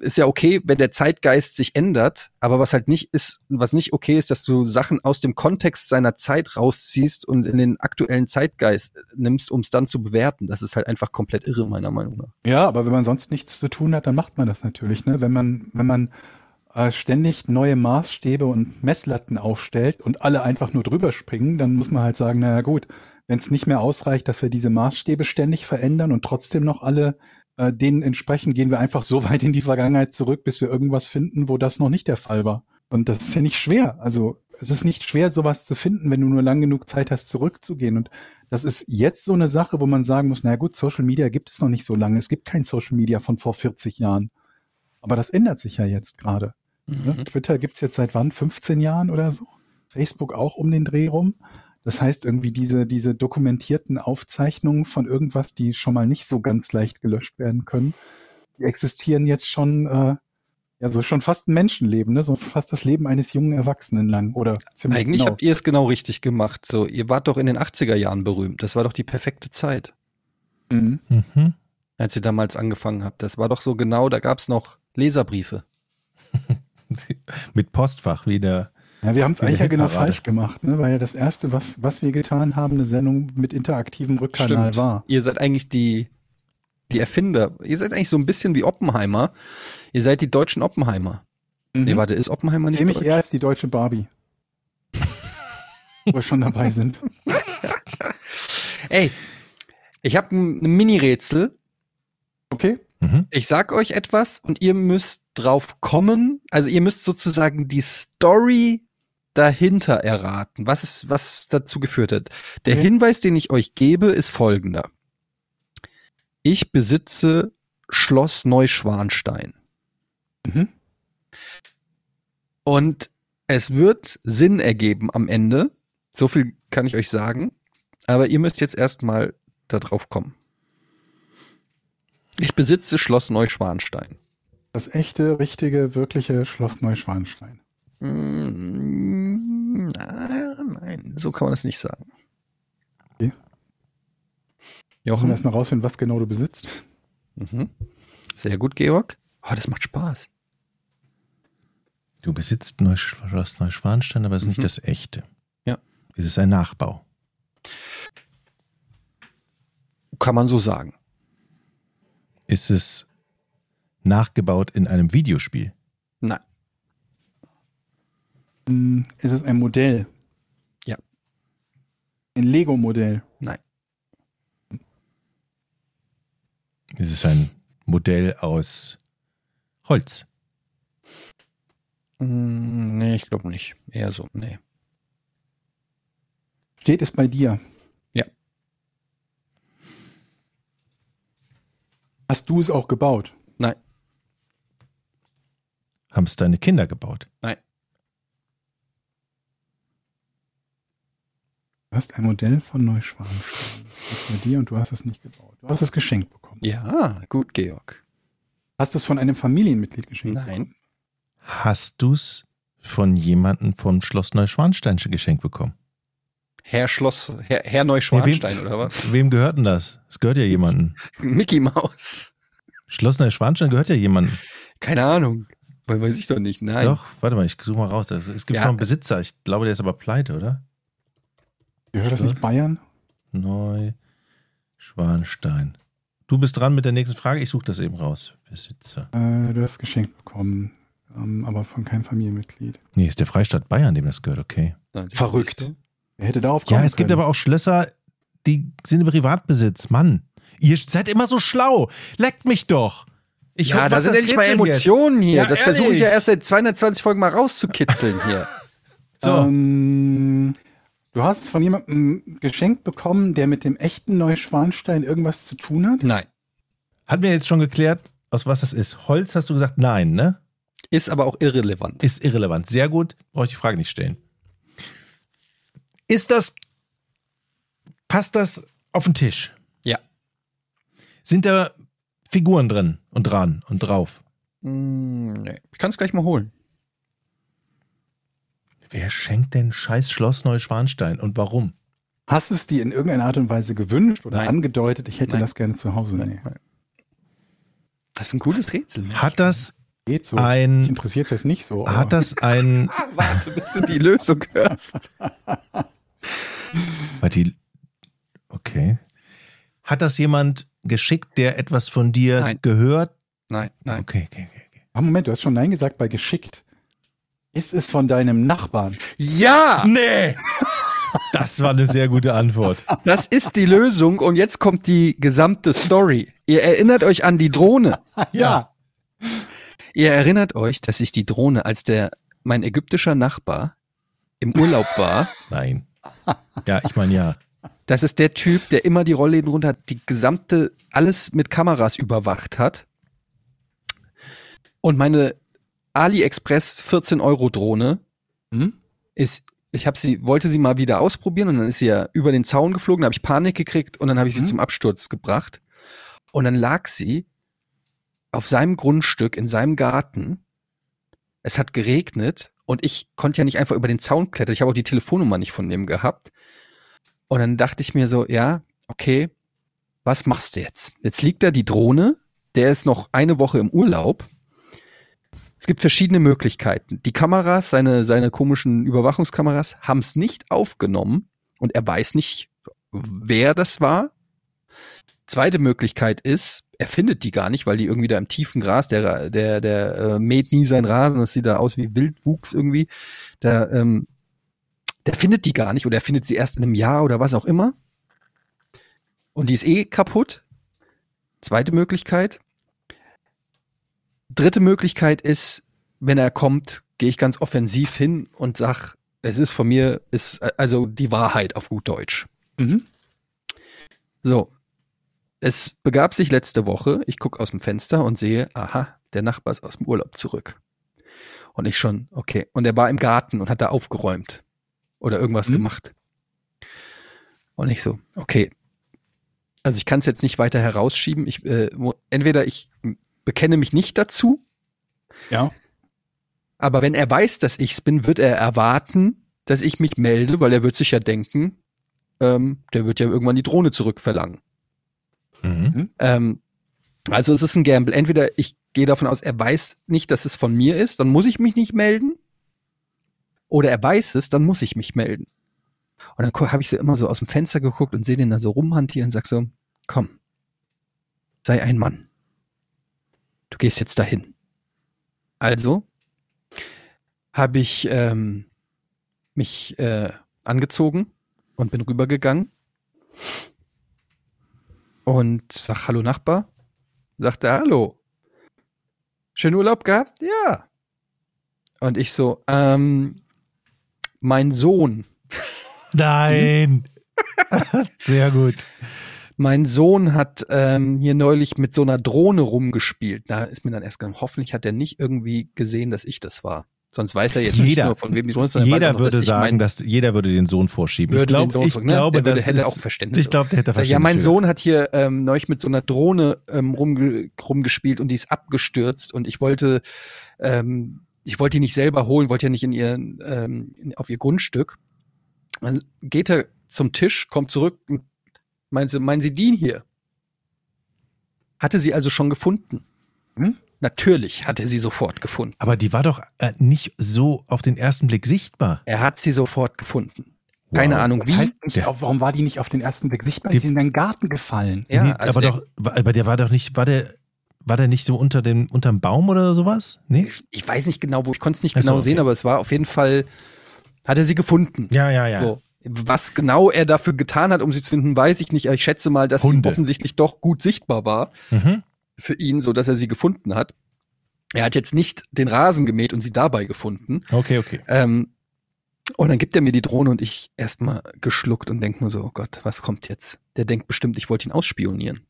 ist ja okay, wenn der Zeitgeist sich ändert, aber was halt nicht ist, was nicht okay ist, dass du Sachen aus dem Kontext seiner Zeit rausziehst und in den aktuellen Zeitgeist nimmst, um es dann zu bewerten. Das ist halt einfach komplett irre, meiner Meinung nach. Ja, aber wenn man sonst nichts zu tun hat, dann macht man das natürlich. Ne? Wenn man, wenn man äh, ständig neue Maßstäbe und Messlatten aufstellt und alle einfach nur drüber springen, dann muss man halt sagen, naja gut, wenn es nicht mehr ausreicht, dass wir diese Maßstäbe ständig verändern und trotzdem noch alle äh, denen entsprechen, gehen wir einfach so weit in die Vergangenheit zurück, bis wir irgendwas finden, wo das noch nicht der Fall war. Und das ist ja nicht schwer. Also es ist nicht schwer, sowas zu finden, wenn du nur lang genug Zeit hast, zurückzugehen. Und das ist jetzt so eine Sache, wo man sagen muss, na gut, Social Media gibt es noch nicht so lange. Es gibt kein Social Media von vor 40 Jahren. Aber das ändert sich ja jetzt gerade. Ne? Twitter gibt's jetzt seit wann? 15 Jahren oder so? Facebook auch um den Dreh rum. Das heißt, irgendwie diese, diese dokumentierten Aufzeichnungen von irgendwas, die schon mal nicht so ganz leicht gelöscht werden können, die existieren jetzt schon, äh, ja, so schon fast ein Menschenleben, ne? So fast das Leben eines jungen Erwachsenen lang. Oder ziemlich Eigentlich genau. habt ihr es genau richtig gemacht. So, ihr wart doch in den 80er Jahren berühmt. Das war doch die perfekte Zeit, Mhm. Mhm. als ihr damals angefangen habt. Das war doch so genau, da gab's noch Leserbriefe. Mit Postfach wieder. Ja, wir haben es eigentlich ja genau falsch gemacht, ne? weil ja das erste, was, was wir getan haben, eine Sendung mit interaktivem Rückkanal Stimmt. war. Ihr seid eigentlich die, die Erfinder. Ihr seid eigentlich so ein bisschen wie Oppenheimer. Ihr seid die deutschen Oppenheimer. Mhm. Nee, warte, ist Oppenheimer nicht Sehe mich eher als die deutsche Barbie. Wo wir schon dabei sind. Ey, ich habe ein Mini-Rätsel. Okay? Mhm. Ich sag euch etwas und ihr müsst drauf kommen. Also ihr müsst sozusagen die Story dahinter erraten, was es, was dazu geführt hat. Der Okay. Hinweis, den ich euch gebe, ist folgender. Ich besitze Schloss Neuschwanstein. Mhm. Und es wird Sinn ergeben am Ende. So viel kann ich euch sagen. Aber ihr müsst jetzt erstmal da drauf kommen. Ich besitze Schloss Neuschwanstein. Das echte, richtige, wirkliche Schloss Neuschwanstein. Mm, na, nein, so kann man das nicht sagen. Okay. Jochen? erstmal rausfinden, was genau du besitzt. Mhm. Sehr gut, Georg. Oh, das macht Spaß. Du besitzt Neusch Schloss Neuschwanstein, aber es ist Mhm. nicht das echte. Ja. Es ist ein Nachbau. Kann man so sagen. Ist es nachgebaut in einem Videospiel? Nein. Hm, Ist es ein Modell? Ja. Ein Lego-Modell. Nein. Ist es ein Modell aus Holz? Mm, nee, ich glaube nicht. Eher so, nee. Steht es bei dir? Ja. Hast du es auch gebaut? Nein. Haben es deine Kinder gebaut? Nein. Du hast ein Modell von Neuschwanstein. Das steht bei dir und du hast es nicht gebaut. Du hast es geschenkt bekommen. Ja, gut, Georg. Hast du es von einem Familienmitglied geschenkt Nein. bekommen? Hast du es von jemandem von Schloss Neuschwanstein geschenkt bekommen? Herr Schloss, Herr, Herr Neuschwanstein, Nee, wem, oder was? Wem gehört denn das? Es gehört ja jemandem. Mickey Maus. Schloss Neuschwanstein gehört ja jemandem. Keine Ahnung. Weil weiß ich doch nicht. Nein. Doch, warte mal, ich suche mal raus. Es gibt Ja. noch einen Besitzer. Ich glaube, der ist aber pleite, oder? Gehört das nicht Bayern? Neuschwanstein. Du bist dran mit der nächsten Frage. Ich suche das eben raus. Besitzer. Äh, du hast geschenkt bekommen, ähm, aber von keinem Familienmitglied. Nee, ist der Freistaat Bayern, dem das gehört, okay. Verrückt. Wer hätte darauf kommen Ja, es gibt können? aber auch Schlösser, die sind im Privatbesitz. Mann, ihr seid immer so schlau. Leckt mich doch. Ich ja, mach da sind das endlich mal Rätsel jetzt. Emotionen hier. Ja, das versuche ich ja erst seit 220 Folgen mal rauszukitzeln hier. So. Ähm, du hast es von jemandem geschenkt bekommen, der mit dem echten Neuschwanstein irgendwas zu tun hat? Nein. Hatten wir jetzt schon geklärt, aus was das ist? Holz hast du gesagt? Nein, ne? Ist aber auch irrelevant. Ist irrelevant. Sehr gut. Brauche ich die Frage nicht stellen. Ist das. Passt das auf den Tisch? Ja. Sind da Figuren drin und dran und drauf? Mm, nee. Ich kann es gleich mal holen. Wer schenkt denn scheiß Schloss Neuschwanstein und warum? Hast du es dir in irgendeiner Art und Weise gewünscht oder Nein. angedeutet, ich hätte Nein. das gerne zu Hause? Nee. Das ist ein gutes Rätsel. Mensch. Hat das Geht so. Ein- Mich interessiert das nicht so. aber- Hat das ein. Warte, bis du die Lösung hörst. Weil die. Okay. Hat das jemand geschickt, der etwas von dir Nein. gehört? Nein, nein. Okay, okay, okay. okay. Ah, Moment, du hast schon Nein gesagt bei geschickt. Ist es von deinem Nachbarn? Ja, Nee! Das war eine sehr gute Antwort. das ist die Lösung und jetzt kommt die gesamte Story. Ihr erinnert euch an die Drohne. Ja. Ihr erinnert euch, dass ich die Drohne, als der mein ägyptischer Nachbar im Urlaub war. Nein. Ja, ich meine ja. Das ist der Typ, der immer die Rollläden runter hat, die gesamte, alles mit Kameras überwacht hat. Und meine AliExpress 14 Euro Drohne Mhm. ist, ich habe sie, wollte sie mal wieder ausprobieren und dann ist sie ja über den Zaun geflogen, da habe ich Panik gekriegt und dann habe ich sie Mhm. zum Absturz gebracht. Und dann lag sie auf seinem Grundstück in seinem Garten. Es hat geregnet und ich konnte ja nicht einfach über den Zaun klettern. Ich habe auch die Telefonnummer nicht von dem gehabt. Und dann dachte ich mir so, ja, okay, was machst du jetzt? Jetzt liegt da die Drohne, der ist noch eine Woche im Urlaub. Es gibt verschiedene Möglichkeiten. Die Kameras, seine, seine komischen Überwachungskameras, haben es nicht aufgenommen und er weiß nicht, wer das war. Zweite Möglichkeit ist, er findet die gar nicht, weil die irgendwie da im tiefen Gras, der, der, der äh, mäht nie seinen Rasen, das sieht da aus wie Wildwuchs irgendwie. Der, ähm, der findet die gar nicht oder er findet sie erst in einem Jahr oder was auch immer. Und die ist eh kaputt. Zweite Möglichkeit. Dritte Möglichkeit ist, wenn er kommt, gehe ich ganz offensiv hin und sag, es ist von mir, ist also die Wahrheit auf gut Deutsch. Mhm. So. Es begab sich letzte Woche, ich gucke aus dem Fenster und sehe, aha, der Nachbar ist aus dem Urlaub zurück. Und ich schon, okay. Und er war im Garten und hat da aufgeräumt oder irgendwas Mhm. gemacht. Und ich so, okay. Also ich kann es jetzt nicht weiter herausschieben. Ich, äh, entweder ich bekenne mich nicht dazu, Ja. aber wenn er weiß, dass ich's bin, wird er erwarten, dass ich mich melde, weil er wird sich ja denken, ähm, der wird ja irgendwann die Drohne zurückverlangen. Mhm. Ähm, also es ist ein Gamble. Entweder ich gehe davon aus, er weiß nicht, dass es von mir ist, dann muss ich mich nicht melden. Oder er weiß es, dann muss ich mich melden. Und dann habe ich so immer so aus dem Fenster geguckt und sehe den da so rumhantieren und sag so, komm, sei ein Mann. Du gehst jetzt dahin. Also habe ich ähm, mich äh, angezogen und bin rübergegangen und sag Hallo Nachbar. Sagt er Hallo. Schönen Urlaub gehabt? Ja. Und ich so, ähm, mein Sohn, Nein. Sehr gut. mein Sohn hat ähm, hier neulich mit so einer Drohne rumgespielt. Da ist mir dann erst gegangen, hoffentlich hat er nicht irgendwie gesehen, dass ich das war. Sonst weiß er jetzt nicht Jeder- nur, von wem die Drohne ist, Jeder noch, würde sagen, mein- dass jeder würde den Sohn vorschieben. Würde ich glaube, den Sohn ich vor- ne? glaube, Der würde- das hätte ist, auch Verständnis. Ich glaube, der hätte Verständnis. ja, mein. Sohn hat hier ähm, neulich mit so einer Drohne ähm, rumge rumgespielt und die ist abgestürzt und ich wollte, ähm, ich wollte die nicht selber holen, wollte ja nicht in ihren, ähm, in, auf ihr Grundstück. Dann geht er zum Tisch, kommt zurück, und meinen Sie, meinen Sie den hier? Hatte sie also schon gefunden? Hm? Natürlich hat er sie sofort gefunden. Aber die war doch äh, nicht so auf den ersten Blick sichtbar. Er hat sie sofort gefunden. Keine Wow. Ahnung Das wie. heißt nicht, auf- warum war die nicht auf den ersten Blick sichtbar? Die- Die ist in deinen Garten gefallen. ja, nee, also aber der- doch, aber der war doch nicht, war der, war der nicht so unter dem, unterm Baum oder sowas? Nee? ich weiß nicht genau, wo ich konnte es nicht Ach so, genau okay. sehen, aber es war auf jeden Fall, hat er sie gefunden. Ja, ja, ja. So. Was genau er dafür getan hat, um sie zu finden, weiß ich nicht. Ich schätze mal, dass Hunde. sie offensichtlich doch gut sichtbar war Mhm. Für ihn, so dass er sie gefunden hat. Er hat jetzt nicht den Rasen gemäht und sie dabei gefunden. Okay, okay. Ähm, und dann gibt er mir die Drohne und ich erstmal geschluckt und denk nur so, oh Gott, was kommt jetzt? Der denkt bestimmt, ich wollte ihn ausspionieren.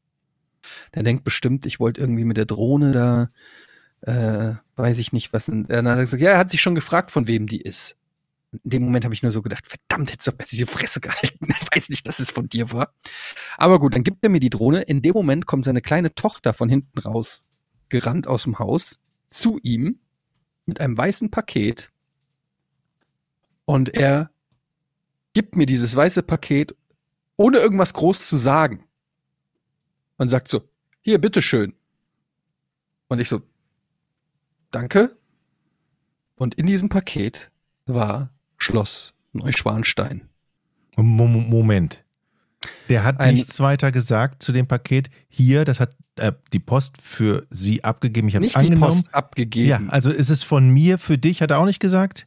Der denkt bestimmt, ich wollte irgendwie mit der Drohne da, äh, weiß ich nicht, was. denn- Dann hat er gesagt, ja, er hat sich schon gefragt, von wem die ist. In dem Moment habe ich nur so gedacht, verdammt, hättest du doch diese Fresse gehalten. Ich weiß nicht, dass es von dir war. Aber gut, dann gibt er mir die Drohne. In dem Moment kommt seine kleine Tochter von hinten raus, gerannt aus dem Haus, zu ihm mit einem weißen Paket. Und er gibt mir dieses weiße Paket, ohne irgendwas groß zu sagen. Und sagt so, hier, bitteschön. Und ich so, danke. Und in diesem Paket war Schloss Neuschwanstein. Mo- Mo- Moment. Der hat Ein- nichts weiter gesagt zu dem Paket. Hier, das hat äh, die Post für Sie abgegeben. Ich habe es Nicht die angenommen. Post abgegeben. Ja, also ist es von mir für dich, hat er auch nicht gesagt?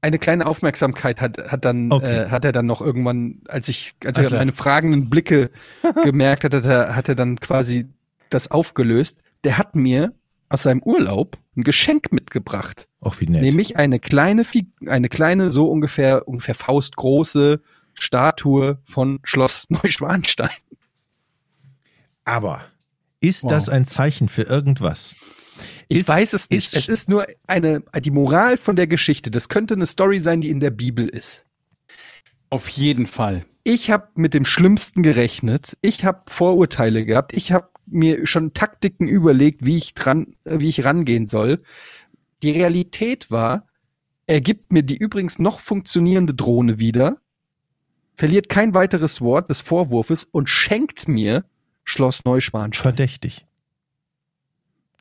Eine kleine Aufmerksamkeit hat, hat dann, Okay. äh, hat er dann noch irgendwann, als ich, als er so. meine fragenden Blicke gemerkt hat, hat er, hat er dann quasi das aufgelöst. Der hat mir aus seinem Urlaub ein Geschenk mitgebracht. Auch wie nett. Nämlich eine kleine, eine kleine, so ungefähr, ungefähr faustgroße Statue von Schloss Neuschwanstein. Aber ist Wow. das ein Zeichen für irgendwas? Ich Ist- weiß es nicht. ist- es ist nur eine, die Moral von der Geschichte. Das könnte eine Story sein, die in der Bibel ist. Auf jeden Fall. Ich habe mit dem Schlimmsten gerechnet. Ich habe Vorurteile gehabt. Ich habe mir schon Taktiken überlegt, wie ich dran, äh, wie ich rangehen soll. Die Realität war, er gibt mir die übrigens noch funktionierende Drohne wieder, verliert kein weiteres Wort des Vorwurfes und schenkt mir Schloss Neuschwanstein. Verdächtig.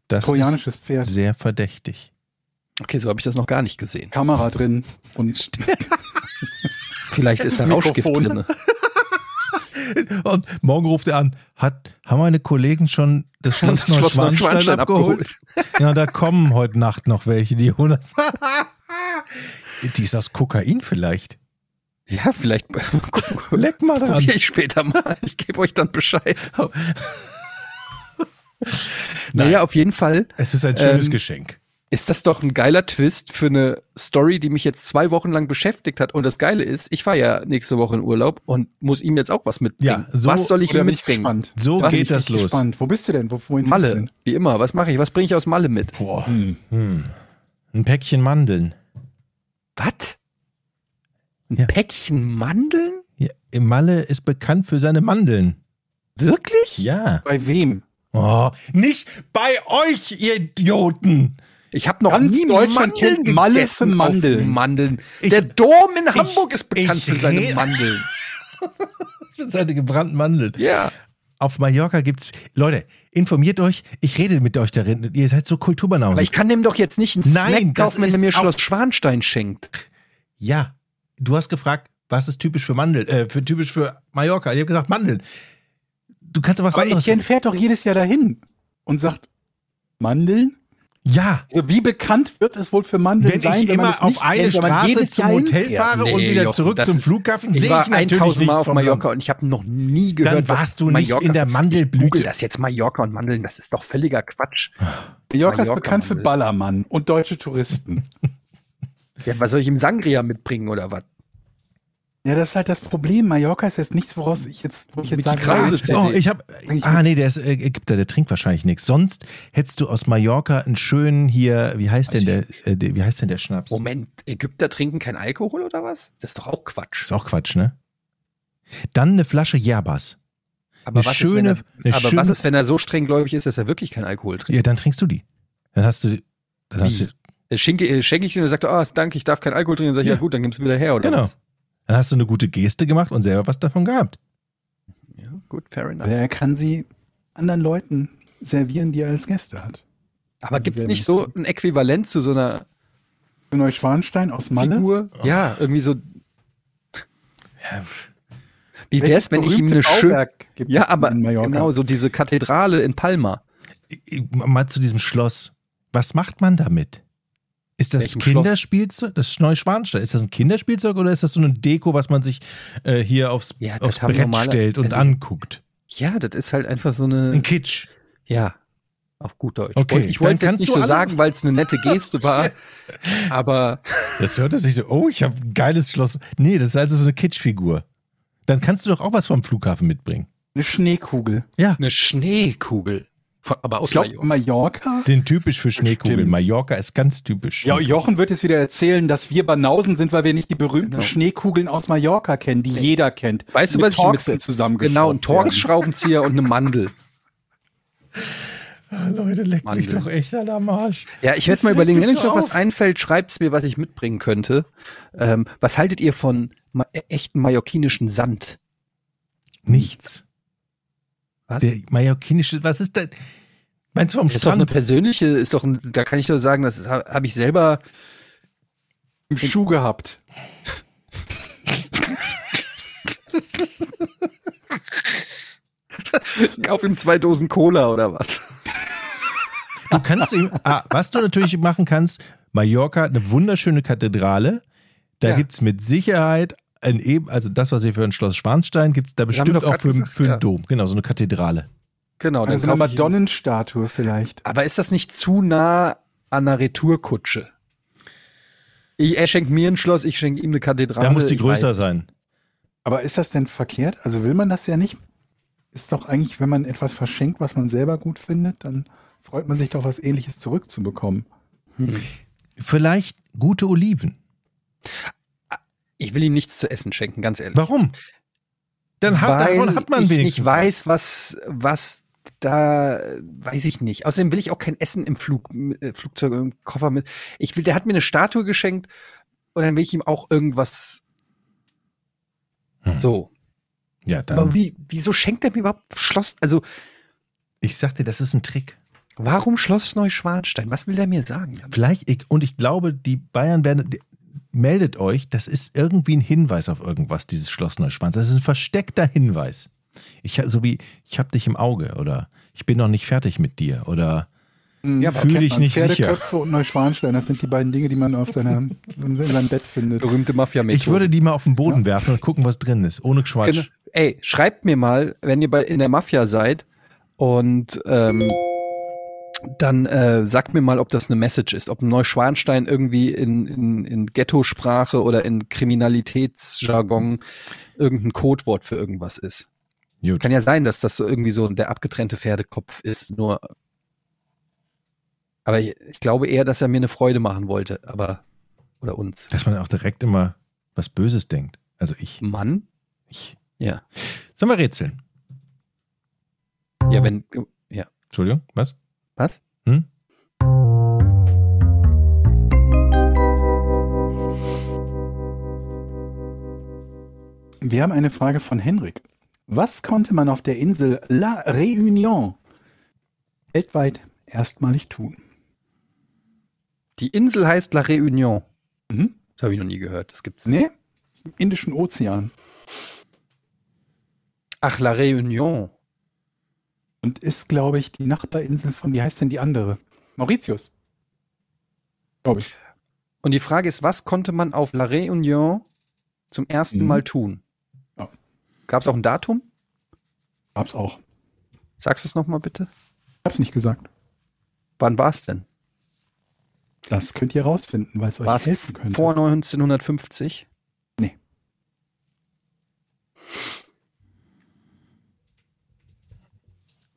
Das Trojanisches ist Pferd. sehr verdächtig. Okay, so habe ich das noch gar nicht gesehen. Kamera drin und Vielleicht ist da Rauschgift drin. Und morgen ruft er an, hat, haben meine Kollegen schon das Schloss, Das Schloss Neuschwanstein Neuschwanstein abgeholt? Ja, da kommen heute Nacht noch welche, die holen das. die ist aus Kokain vielleicht. Ja, vielleicht Leck mal dran. probiere ich später mal. Ich gebe euch dann Bescheid. naja, auf jeden Fall Es ist ein schönes Ähm, Geschenk. Ist das doch ein geiler Twist für eine Story, die mich jetzt zwei Wochen lang beschäftigt hat. Und das Geile ist, ich fahre ja nächste Woche in Urlaub und muss ihm jetzt auch was mitbringen. Ja, so- was soll ich ihm mitbringen? gespannt. So was geht das los. Spannend. Wo bist du denn? Wo, wohin fährst du Malle, denn? wie immer. Was mache ich? Was bringe ich aus Malle mit? Boah. Hm. Ein Päckchen Mandeln. Was? Ein Ja. Päckchen Mandeln? Ja, Malle ist bekannt für seine Mandeln. Wirklich? Ja. Bei wem? Oh, nicht bei euch, ihr Idioten. Ich habe noch Ganz nie Deutschland Mandeln kennt Malle für Mandeln. Mandeln. Ich- Der Dom in Hamburg ist bekannt ich für seine Mandeln. Seine gebrannten Mandeln. Ja. Auf Mallorca gibt's. Leute, informiert euch. Ich rede mit euch darin. Ihr seid so Kulturbanausen. Aber ich kann dem doch jetzt nicht einen Nein, Snack kaufen, wenn er mir Schloss Schwanstein schenkt. ja, du hast gefragt, was ist typisch für Mandeln, äh, für typisch für Mallorca. Ich habe gesagt Mandeln. Du kannst doch was Aber anderes. Etienne fährt doch jedes Jahr dahin und sagt, Mandeln? Ja, Also wie bekannt wird es wohl für Mandeln wenn sein, ich wenn man immer es nicht auf eine kennt, wenn man Straße jedes zum Hotel fahre und Nee, wieder Jochen, zurück zum ist- Flughafen, Ich sehe war ich natürlich 1000 Mal auf Mallorca und ich habe noch nie gehört, Dann warst du nicht Mallorca in der Ich google Mandelblüte. das jetzt Mallorca und Mandeln, das ist doch völliger Quatsch. Mallorca ist Mallorca, bekannt für Mandel. Ballermann und deutsche Touristen. Ja, was soll ich im Sangria mitbringen oder was? Ja, das ist halt das Problem. Mallorca ist jetzt nichts, woraus ich jetzt, wo ich jetzt sage, die Krause Oh, ich habe. Ah, nee, der ist äh, Ägypter, der trinkt wahrscheinlich nichts. Sonst hättest du aus Mallorca einen schönen hier, wie heißt denn der, äh, wie heißt denn der Schnaps? Moment, Ägypter trinken kein Alkohol oder was? Das ist doch auch Quatsch. Ist auch Quatsch, ne? Dann eine Flasche Yerbas. Aber, eine was, schöne- ist, er, aber schöne- was ist, wenn er so strenggläubig ist, dass er wirklich kein Alkohol trinkt? Ja, dann trinkst du die. Dann hast du, dann hast du, Äh, Schenke, äh, schenke ich ihm und er sagt, ah, danke, ich darf kein Alkohol trinken. Dann sag ich, ja. Ja. gut, dann gib's wieder her, oder Genau. was? Dann hast du eine gute Geste gemacht und selber was davon gehabt. Ja, gut, fair enough. Aber er kann sie anderen Leuten servieren, die er als Gäste hat. Aber gibt's Sehr nicht so ein Äquivalent zu so einer Neuschwanstein aus Malle? Figur? Ja, irgendwie so. Ja, Wie wär's, wenn ich ihm eine schöne. Gibt Ja, es aber in Mallorca? genau, so diese Kathedrale in Palma. mal zu diesem Schloss. Was macht man damit? Ist das Kinderspielzeug? Das Neuschwanstein. Ist das ein Kinderspielzeug oder ist das so eine Deko, was man sich äh, hier aufs, Ja, aufs Brett normale- stellt und also- anguckt? Ja, das ist halt einfach so eine. Ein Kitsch. Ja, auf gut Deutsch. Okay, Und ich wollte es jetzt nicht so sagen, weil es eine nette Geste war, aber Das hört sich so, oh, ich habe ein geiles Schloss. Nee, das ist also so eine Kitschfigur. Dann kannst du doch auch was vom Flughafen mitbringen. Eine Schneekugel. Ja. eine Schneekugel. Von, aber aus Ich glaube, Mallorca. Mallorca? Den typisch für Schneekugeln. Stimmt. Mallorca ist ganz typisch. Ja, Jochen wird jetzt wieder erzählen, dass wir Banausen sind, weil wir nicht die berühmten Genau. Schneekugeln aus Mallorca kennen, die jeder kennt. Weißt du, was ich Torxen mit zusammengeschraubt Genau, ein. Torx-Schraubenzieher und eine Mandel. Ah, Leute, leckt mich Mandel. doch echt an am Arsch. Ja, ich werde mal überlegen, mich wenn euch noch was einfällt, schreibt's mir, was ich mitbringen könnte. Ähm, was haltet ihr von ma äh, echten mallorquinischen Sand? Nichts. Was? Der mallorquinische, was ist denn? Meinst du vom Das ist doch eine Strand? persönliche, ist doch ein, da kann ich doch sagen, das habe hab ich selber Im Schuh gehabt. Kauf ihm zwei Dosen Cola oder was? Du kannst ihm, ah, was du natürlich machen kannst, Mallorca, eine wunderschöne Kathedrale. Da Ja. gibt's mit Sicherheit ein eben, also das, was ihr für ein Schloss Schwanstein gibt's da haben bestimmt auch für, gesagt, für einen ja. Dom. Genau, so eine Kathedrale. Genau, dann so eine Madonnenstatue vielleicht. Aber ist das nicht zu nah an einer Retourkutsche? Ich, er schenkt mir ein Schloss, ich schenke ihm eine Kathedrale. Da muss die größer weiß. sein. Aber ist das denn verkehrt? Also will man das ja nicht? Ist doch eigentlich, wenn man etwas verschenkt, was man selber gut findet, dann freut man sich doch, was ähnliches zurückzubekommen. Vielleicht gute Oliven. Ich will ihm nichts zu essen schenken, ganz ehrlich. Warum? Dann hat, Weil davon hat man ich wenigstens nicht weiß, was, was da, weiß ich nicht. Außerdem will ich auch kein Essen im Flug, äh, Flugzeug, im Koffer mit. Ich will, der hat mir eine Statue geschenkt und dann will ich ihm auch irgendwas. Hm. So. Ja, Aber dann. wie, wieso schenkt er mir überhaupt Schloss? Also, Ich sagte, das ist ein Trick. warum Schloss Neuschwanstein? Was will der mir sagen? Vielleicht, ich, und ich glaube, die Bayern werden, meldet euch, das ist irgendwie ein Hinweis auf irgendwas, dieses Schloss Neuschwanstein. Das ist ein versteckter Hinweis. Ich, so wie, ich hab dich im Auge oder ich bin noch nicht fertig mit dir oder Ja, aber fühl dich nicht sicher. Pferdeköpfe und Neuschwanstein, das sind die beiden Dinge, die man auf seiner, in seinem Bett findet. Berühmte mafia ich würde die mal auf den Boden werfen und gucken, was drin ist, ohne Quatsch. Genau. Ey, schreibt mir mal, wenn ihr bei, in der Mafia seid und ähm, dann äh, sagt mir mal, ob das eine Message ist, ob ein Neuschwanstein irgendwie in, in, in Ghetto-Sprache oder in Kriminalitätsjargon irgendein Codewort für irgendwas ist. Gut. Kann ja sein, dass das so irgendwie so der abgetrennte Pferdekopf ist, nur aber ich glaube eher, dass er mir eine Freude machen wollte, aber oder uns. Dass man auch direkt immer was Böses denkt. Also ich. Mann? ich. Ja. Sollen wir rätseln? Ja, wenn ja. Entschuldigung, was? Was? Hm? Wir haben eine Frage von Henrik. Was konnte man auf der Insel La Réunion weltweit erstmalig tun? Die Insel heißt La Réunion. Mhm. Das habe ich noch nie gehört. Das gibt's. Nee, im Indischen Ozean. Ach, La Réunion. Und ist, glaube ich, die Nachbarinsel von, wie heißt denn die andere? Mauritius. Glaube ich. Und die Frage ist, was konnte man auf La Réunion zum ersten Mhm. Mal tun? Ja. Gab es auch ein Datum? Gab's auch. Sagst du es nochmal bitte? Ich hab's nicht gesagt. Wann war es denn? Das könnt ihr rausfinden, weil es euch es helfen könnte. vor 1950? Nee.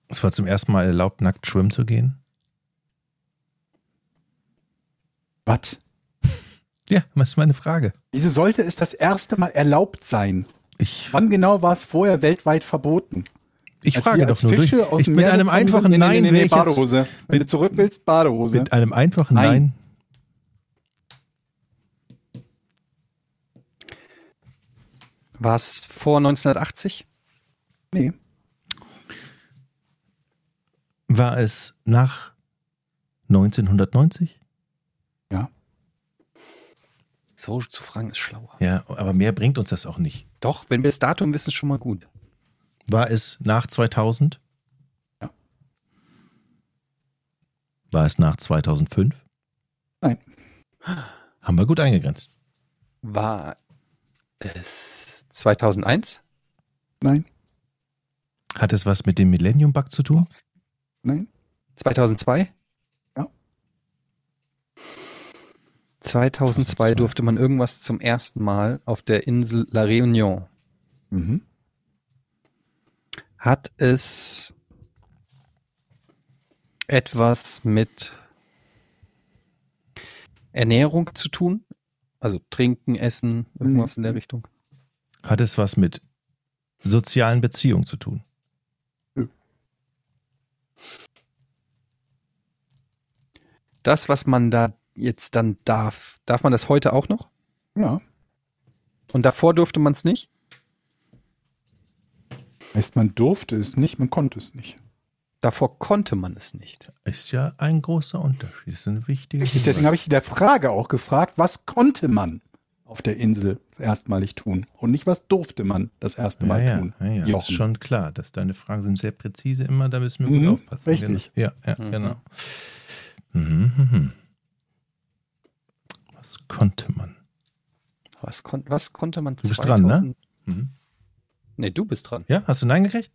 Es war zum ersten Mal erlaubt, nackt schwimmen zu gehen. Was? Ja, was ist meine Frage? Wieso sollte es das erste Mal erlaubt sein? Ich, Wann genau war es vorher weltweit verboten? ich Als frage doch nur durch. Fische aus Ich, mit Meer einem einfachen sind- Nee, nee, Nein nee, wäre nee, ich jetzt, Badehose. Wenn mit- du zurück willst, Badehose. mit einem einfachen Nein. Nein. War es vor 1980? nee. War es nach 1990? Ja. So zu fragen ist schlauer. Ja, aber mehr bringt uns das auch nicht. Doch, wenn wir das Datum wissen, ist schon mal gut. War es nach 2000? Ja. War es nach 2005? Nein. Haben wir gut eingegrenzt. War es 2001? Nein. Hat es was mit dem Millennium Bug zu tun? Nein. 2002? Ja. 2002 2002. durfte man irgendwas zum ersten Mal auf der Insel La Réunion. Mhm. Hat es etwas mit Ernährung zu tun? Also trinken, essen, irgendwas in der Richtung? Hat es was mit sozialen Beziehungen zu tun? Das, was man da jetzt dann darf, darf man das heute auch noch? Ja. Und davor durfte man es nicht? Heißt, man durfte es nicht, man konnte es nicht. Davor konnte man es nicht. Ist ja ein großer Unterschied. Das ist eine wichtige Richtig, deswegen habe ich der Frage auch gefragt, was konnte man auf der Insel erstmalig tun? Und nicht, was durfte man das erste ja, Mal ja, tun? ja, ja. Ist schon klar, dass deine Fragen sind sehr präzise immer, da müssen wir Mhm, gut aufpassen. richtig. Genau. Ja, ja Mhm. genau. Mhm, mhm. Was konnte man? Was, kon was konnte man Du bist dran, ne? Mhm. Nee, du bist dran. Ja, hast du Nein gekriegt?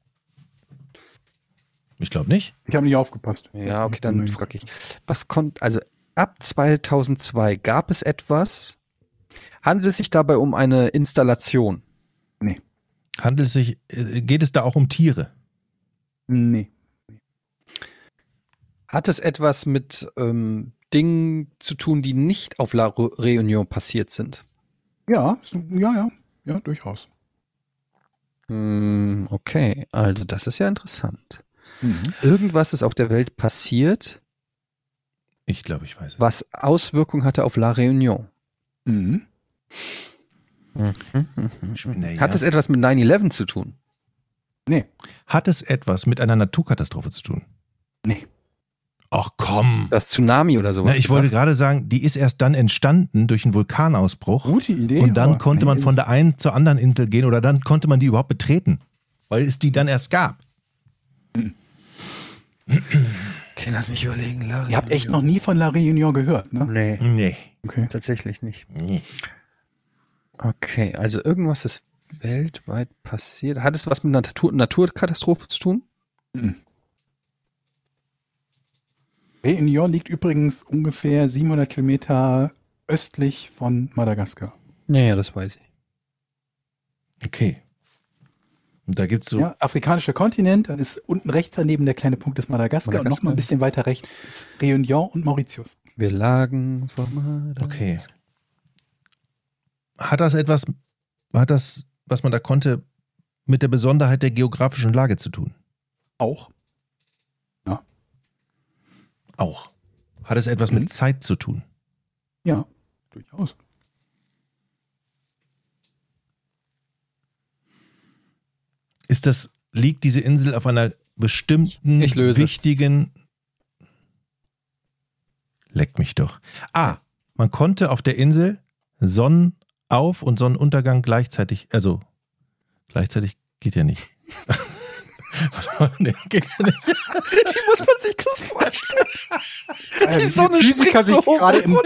Ich glaube nicht. Ich habe nicht aufgepasst. Ja, okay, dann frage ich. Was konnte, also ab 2002 gab es etwas, handelt es sich dabei um eine Installation? Handelt es sich, äh, geht es da auch um Tiere? Nee. Hat es etwas mit ähm, Dingen zu tun, die nicht auf La Réunion passiert sind? Ja, ja, ja. Ja, durchaus. Hm, okay, also das ist ja interessant. Mhm. Irgendwas ist auf der Welt passiert, Ich glaube, ich weiß. es. was Auswirkungen hatte auf La Réunion. Mhm. Naja. Hat es etwas mit 9-11 zu tun? Nee. Hat es etwas mit einer Naturkatastrophe zu tun? Nee. Ach komm. Das Tsunami oder sowas? Na, ich wollte gedacht? gerade sagen, die ist erst dann entstanden durch einen Vulkanausbruch. Gute Idee. und dann konnte man von der einen zur anderen Insel gehen oder dann konnte man die überhaupt betreten. Weil es die dann erst gab. Okay, lass mich überlegen. La Ihr habt echt noch nie von La Réunion gehört, ne? Nee, Nee. Okay. tatsächlich nicht. nee. Okay, also irgendwas ist weltweit passiert. Hat es was mit einer Natur Naturkatastrophe zu tun? Réunion liegt übrigens ungefähr 700 Kilometer östlich von Madagaskar. Ja, ja, das weiß ich. Okay. Und da gibt es so. Ja, afrikanischer Kontinent, dann ist unten rechts daneben der kleine Punkt des Madagaskar, und Madagaskar. noch mal ein bisschen weiter rechts ist Réunion und Mauritius. Wir lagen vor Madagaskar. Okay. Hat das etwas, hat das, was man da konnte, mit der Besonderheit der geografischen Lage zu tun? Auch. Auch. Hat es etwas Mhm. mit Zeit zu tun? Ja, durchaus. Ist das, liegt diese Insel auf einer bestimmten, Ich löse. wichtigen. Leck mich doch. Ah, man konnte auf der Insel Sonnenauf- und Sonnenuntergang gleichzeitig, also gleichzeitig geht ja nicht. nee, geht ja nicht. Wie muss man sich das vorstellen? Äh, Die Sonne Physiker springt so hoch gerade im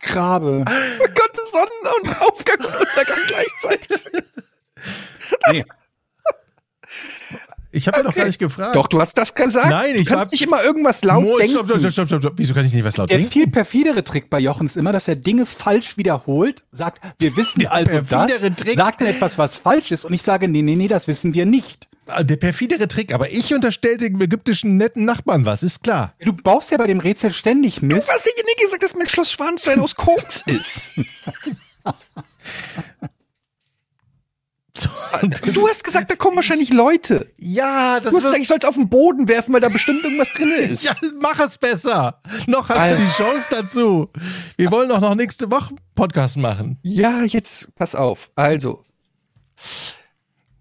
Grabe. oh Gott, Sonnen- und Aufgang und Untergang gleichzeitig. Nee. Ich habe ja doch gar nicht gefragt. Doch, du hast das gesagt. Nein, ich du kannst hab- nicht immer irgendwas laut Mo, denken. stopp, stopp, stopp, stopp, stopp. Wieso kann ich nicht was laut Der denken? viel perfidere Trick bei Jochen ist immer, dass er Dinge falsch wiederholt, sagt, wir wissen Der also das, Trick. sagt dann etwas, was falsch ist und ich sage, nee, nee, nee, das wissen wir nicht. Ah, Der perfidere Trick, aber ich unterstelle dem ägyptischen netten Nachbarn was, ist klar. Du baust ja bei dem Rätsel ständig Du Mist. hast derjenige gesagt, dass mein Schloss Schwanstein aus Koks ist. Du hast gesagt, da kommen wahrscheinlich Leute. Ja, das Du hast gesagt, ich soll es auf den Boden werfen, weil da bestimmt irgendwas drin ist. Ja, mach es besser. Noch hast Alter. du die Chance dazu. Wir wollen doch noch nächste Woche Podcast machen. Ja, jetzt pass auf. Also,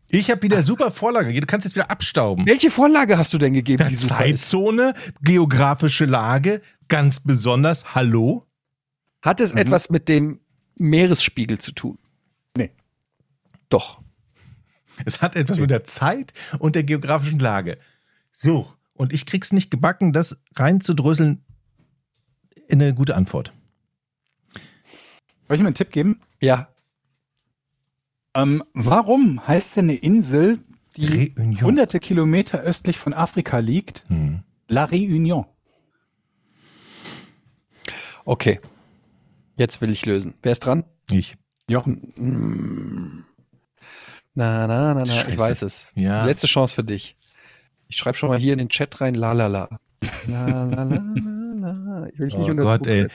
Ich habe wieder super Vorlage. Du kannst jetzt wieder abstauben. welche Vorlage hast du denn gegeben, die? Zeitzone, geografische Lage, ganz besonders. Hallo? Hat es etwas mit dem Meeresspiegel zu tun? Nee. Doch. Es hat etwas mit der Zeit und der geografischen Lage. So, und ich krieg's nicht gebacken, das reinzudröseln in eine gute Antwort. Soll ich mir einen Tipp geben? Ja. Ähm, warum heißt denn eine Insel, die Réunion. hunderte Kilometer östlich von Afrika liegt, Hm. La Réunion? Okay. Jetzt will ich lösen. Wer ist dran? Ich. Jochen. Na, na, na, na, Scheiße. ich weiß es. Ja. Letzte Chance für dich. Ich schreibe schon mal hier in den Chat rein, la la la. La la la la la. Ich will dich nicht Oh unter Gott, ey. setzen.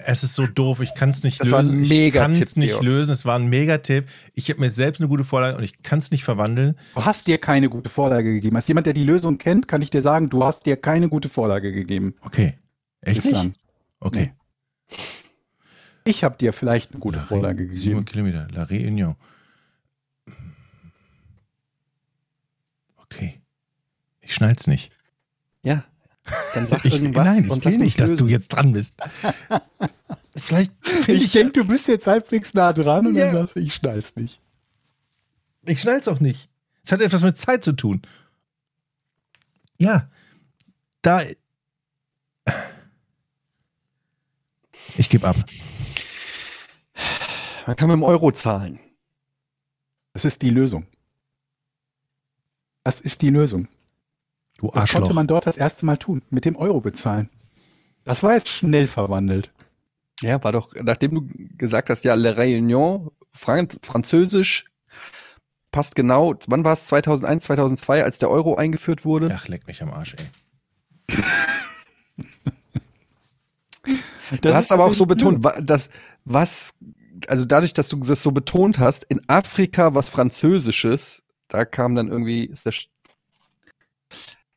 Es ist so doof, ich kann es nicht Das war ein lösen. ich kann es nicht Georg. lösen. Es war ein Megatipp. Ich habe mir selbst eine gute Vorlage und ich kann es nicht verwandeln. Du hast dir keine gute Vorlage gegeben. Als jemand, der die Lösung kennt, kann ich dir sagen, du hast dir keine gute Vorlage gegeben. Okay. Echt Bislang. nicht? Okay. Ich habe dir vielleicht eine gute La Vorlage Sieben gegeben. Kilometer. La Réunion. Okay. Ich schnall's nicht. Ja. Dann sag Ich, irgendwas nein, ich und will nicht, dass lösen. du jetzt dran bist. Vielleicht. Ich denke, du bist jetzt halbwegs nah dran und Ja. dann sagst du, ich schnall's nicht. Ich schnall's auch nicht. Es hat etwas mit Zeit zu tun. Ja. Da. Ich gebe ab. Man kann mit dem Euro zahlen. Das ist die Lösung. Das ist die Lösung. Du Das konnte Arschloch. man dort das erste Mal tun, mit dem Euro bezahlen. Das war jetzt schnell verwandelt. Ja, war doch, nachdem du gesagt hast, ja, Le Réunion, Frank Französisch, passt genau, wann war es? 2001, 2002, als der Euro eingeführt wurde? Ach, leck mich am Arsch, ey. Du hast aber auch so betont, dass was, also dadurch, dass du das so betont hast, in Afrika was Französisches, da kam dann irgendwie, ist der,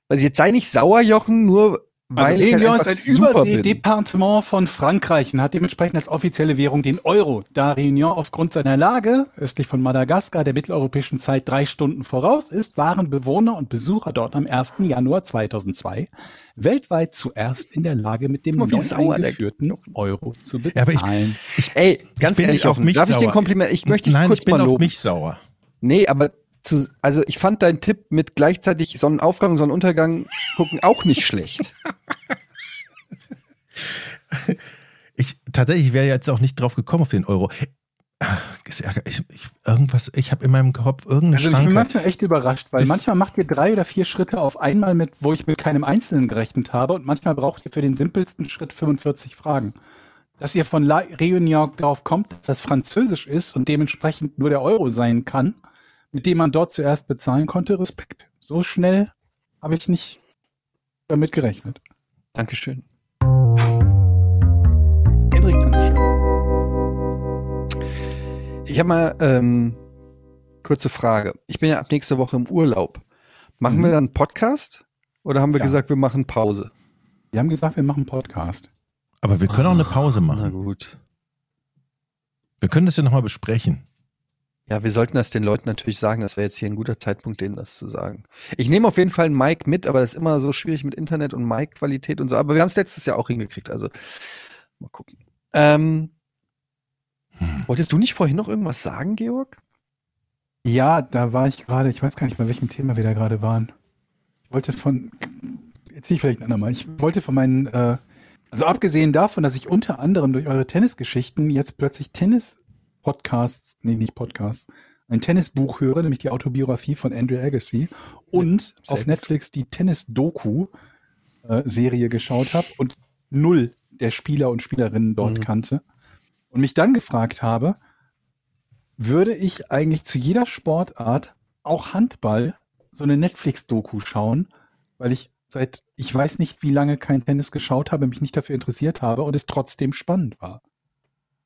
also jetzt sei nicht sauer, Jochen, nur weil Also ich halt Réunion einfach ist ein. Überseedepartement von Frankreich und hat dementsprechend als offizielle Währung den Euro, da Réunion aufgrund seiner Lage östlich von Madagaskar der mitteleuropäischen Zeit drei Stunden voraus ist, waren Bewohner und Besucher dort am 1. Januar 2002 weltweit zuerst in der Lage, mit dem neu eingeführten Euro zu Ja, aber ich- bezahlen. Ey, ganz ich bin ehrlich, auf mich darf ich sauer. den Kompliment, ich möchte dich Nein, kurz ich bin mal auf loben. mich sauer. Nee, aber zu, also ich fand deinen Tipp mit gleichzeitig Sonnenaufgang und Sonnenuntergang gucken auch nicht schlecht. Ich tatsächlich wäre jetzt auch nicht drauf gekommen auf den Euro. Ich, ich, irgendwas, ich habe in meinem Kopf irgendeine Also ich bin manchmal echt überrascht, weil manchmal macht ihr drei oder vier Schritte auf einmal mit, wo ich mit keinem Einzelnen gerechnet habe und manchmal braucht ihr für den simpelsten Schritt 45 Fragen. Dass ihr von La Réunion darauf kommt, dass das Französisch ist und dementsprechend nur der Euro sein kann, mit dem man dort zuerst bezahlen konnte, Respekt. So schnell habe ich nicht damit gerechnet. Dankeschön. Hendrik, Dankeschön. Ich habe mal ähm, kurze Frage. Ich bin ja ab nächste Woche im Urlaub. Machen Mhm. wir dann einen Podcast oder haben wir Ja. gesagt, wir machen Pause? Wir haben gesagt, wir machen einen Podcast. Aber wir können auch eine Pause Na machen. gut. Wir können das ja nochmal besprechen. Ja, wir sollten das den Leuten natürlich sagen. Das wäre jetzt hier ein guter Zeitpunkt, denen das zu sagen. Ich nehme auf jeden Fall einen Mic mit, aber das ist immer so schwierig mit Internet und Mic-Qualität und so. Aber wir haben es letztes Jahr auch hingekriegt. Also mal gucken. Ähm, Hm. wolltest du nicht vorhin noch irgendwas sagen, Georg? Ja, da war ich gerade, ich weiß gar nicht, bei welchem Thema wir da gerade waren. Ich wollte von, erzähl ich vielleicht ein andermal, ich wollte von meinen, äh, also abgesehen davon, dass ich unter anderem durch eure Tennisgeschichten jetzt plötzlich Tennis-Podcasts, nee, nicht Podcasts, ein Tennisbuch höre, nämlich die Autobiografie von Andrew Agassi und sehr auf. Netflix die Tennis-Doku-Serie geschaut habe und null der Spieler und Spielerinnen dort Mhm. kannte und mich dann gefragt habe, würde ich eigentlich zu jeder Sportart, auch Handball, so eine Netflix-Doku schauen, weil ich seit, ich weiß nicht, wie lange kein Tennis geschaut habe, mich nicht dafür interessiert habe und es trotzdem spannend war.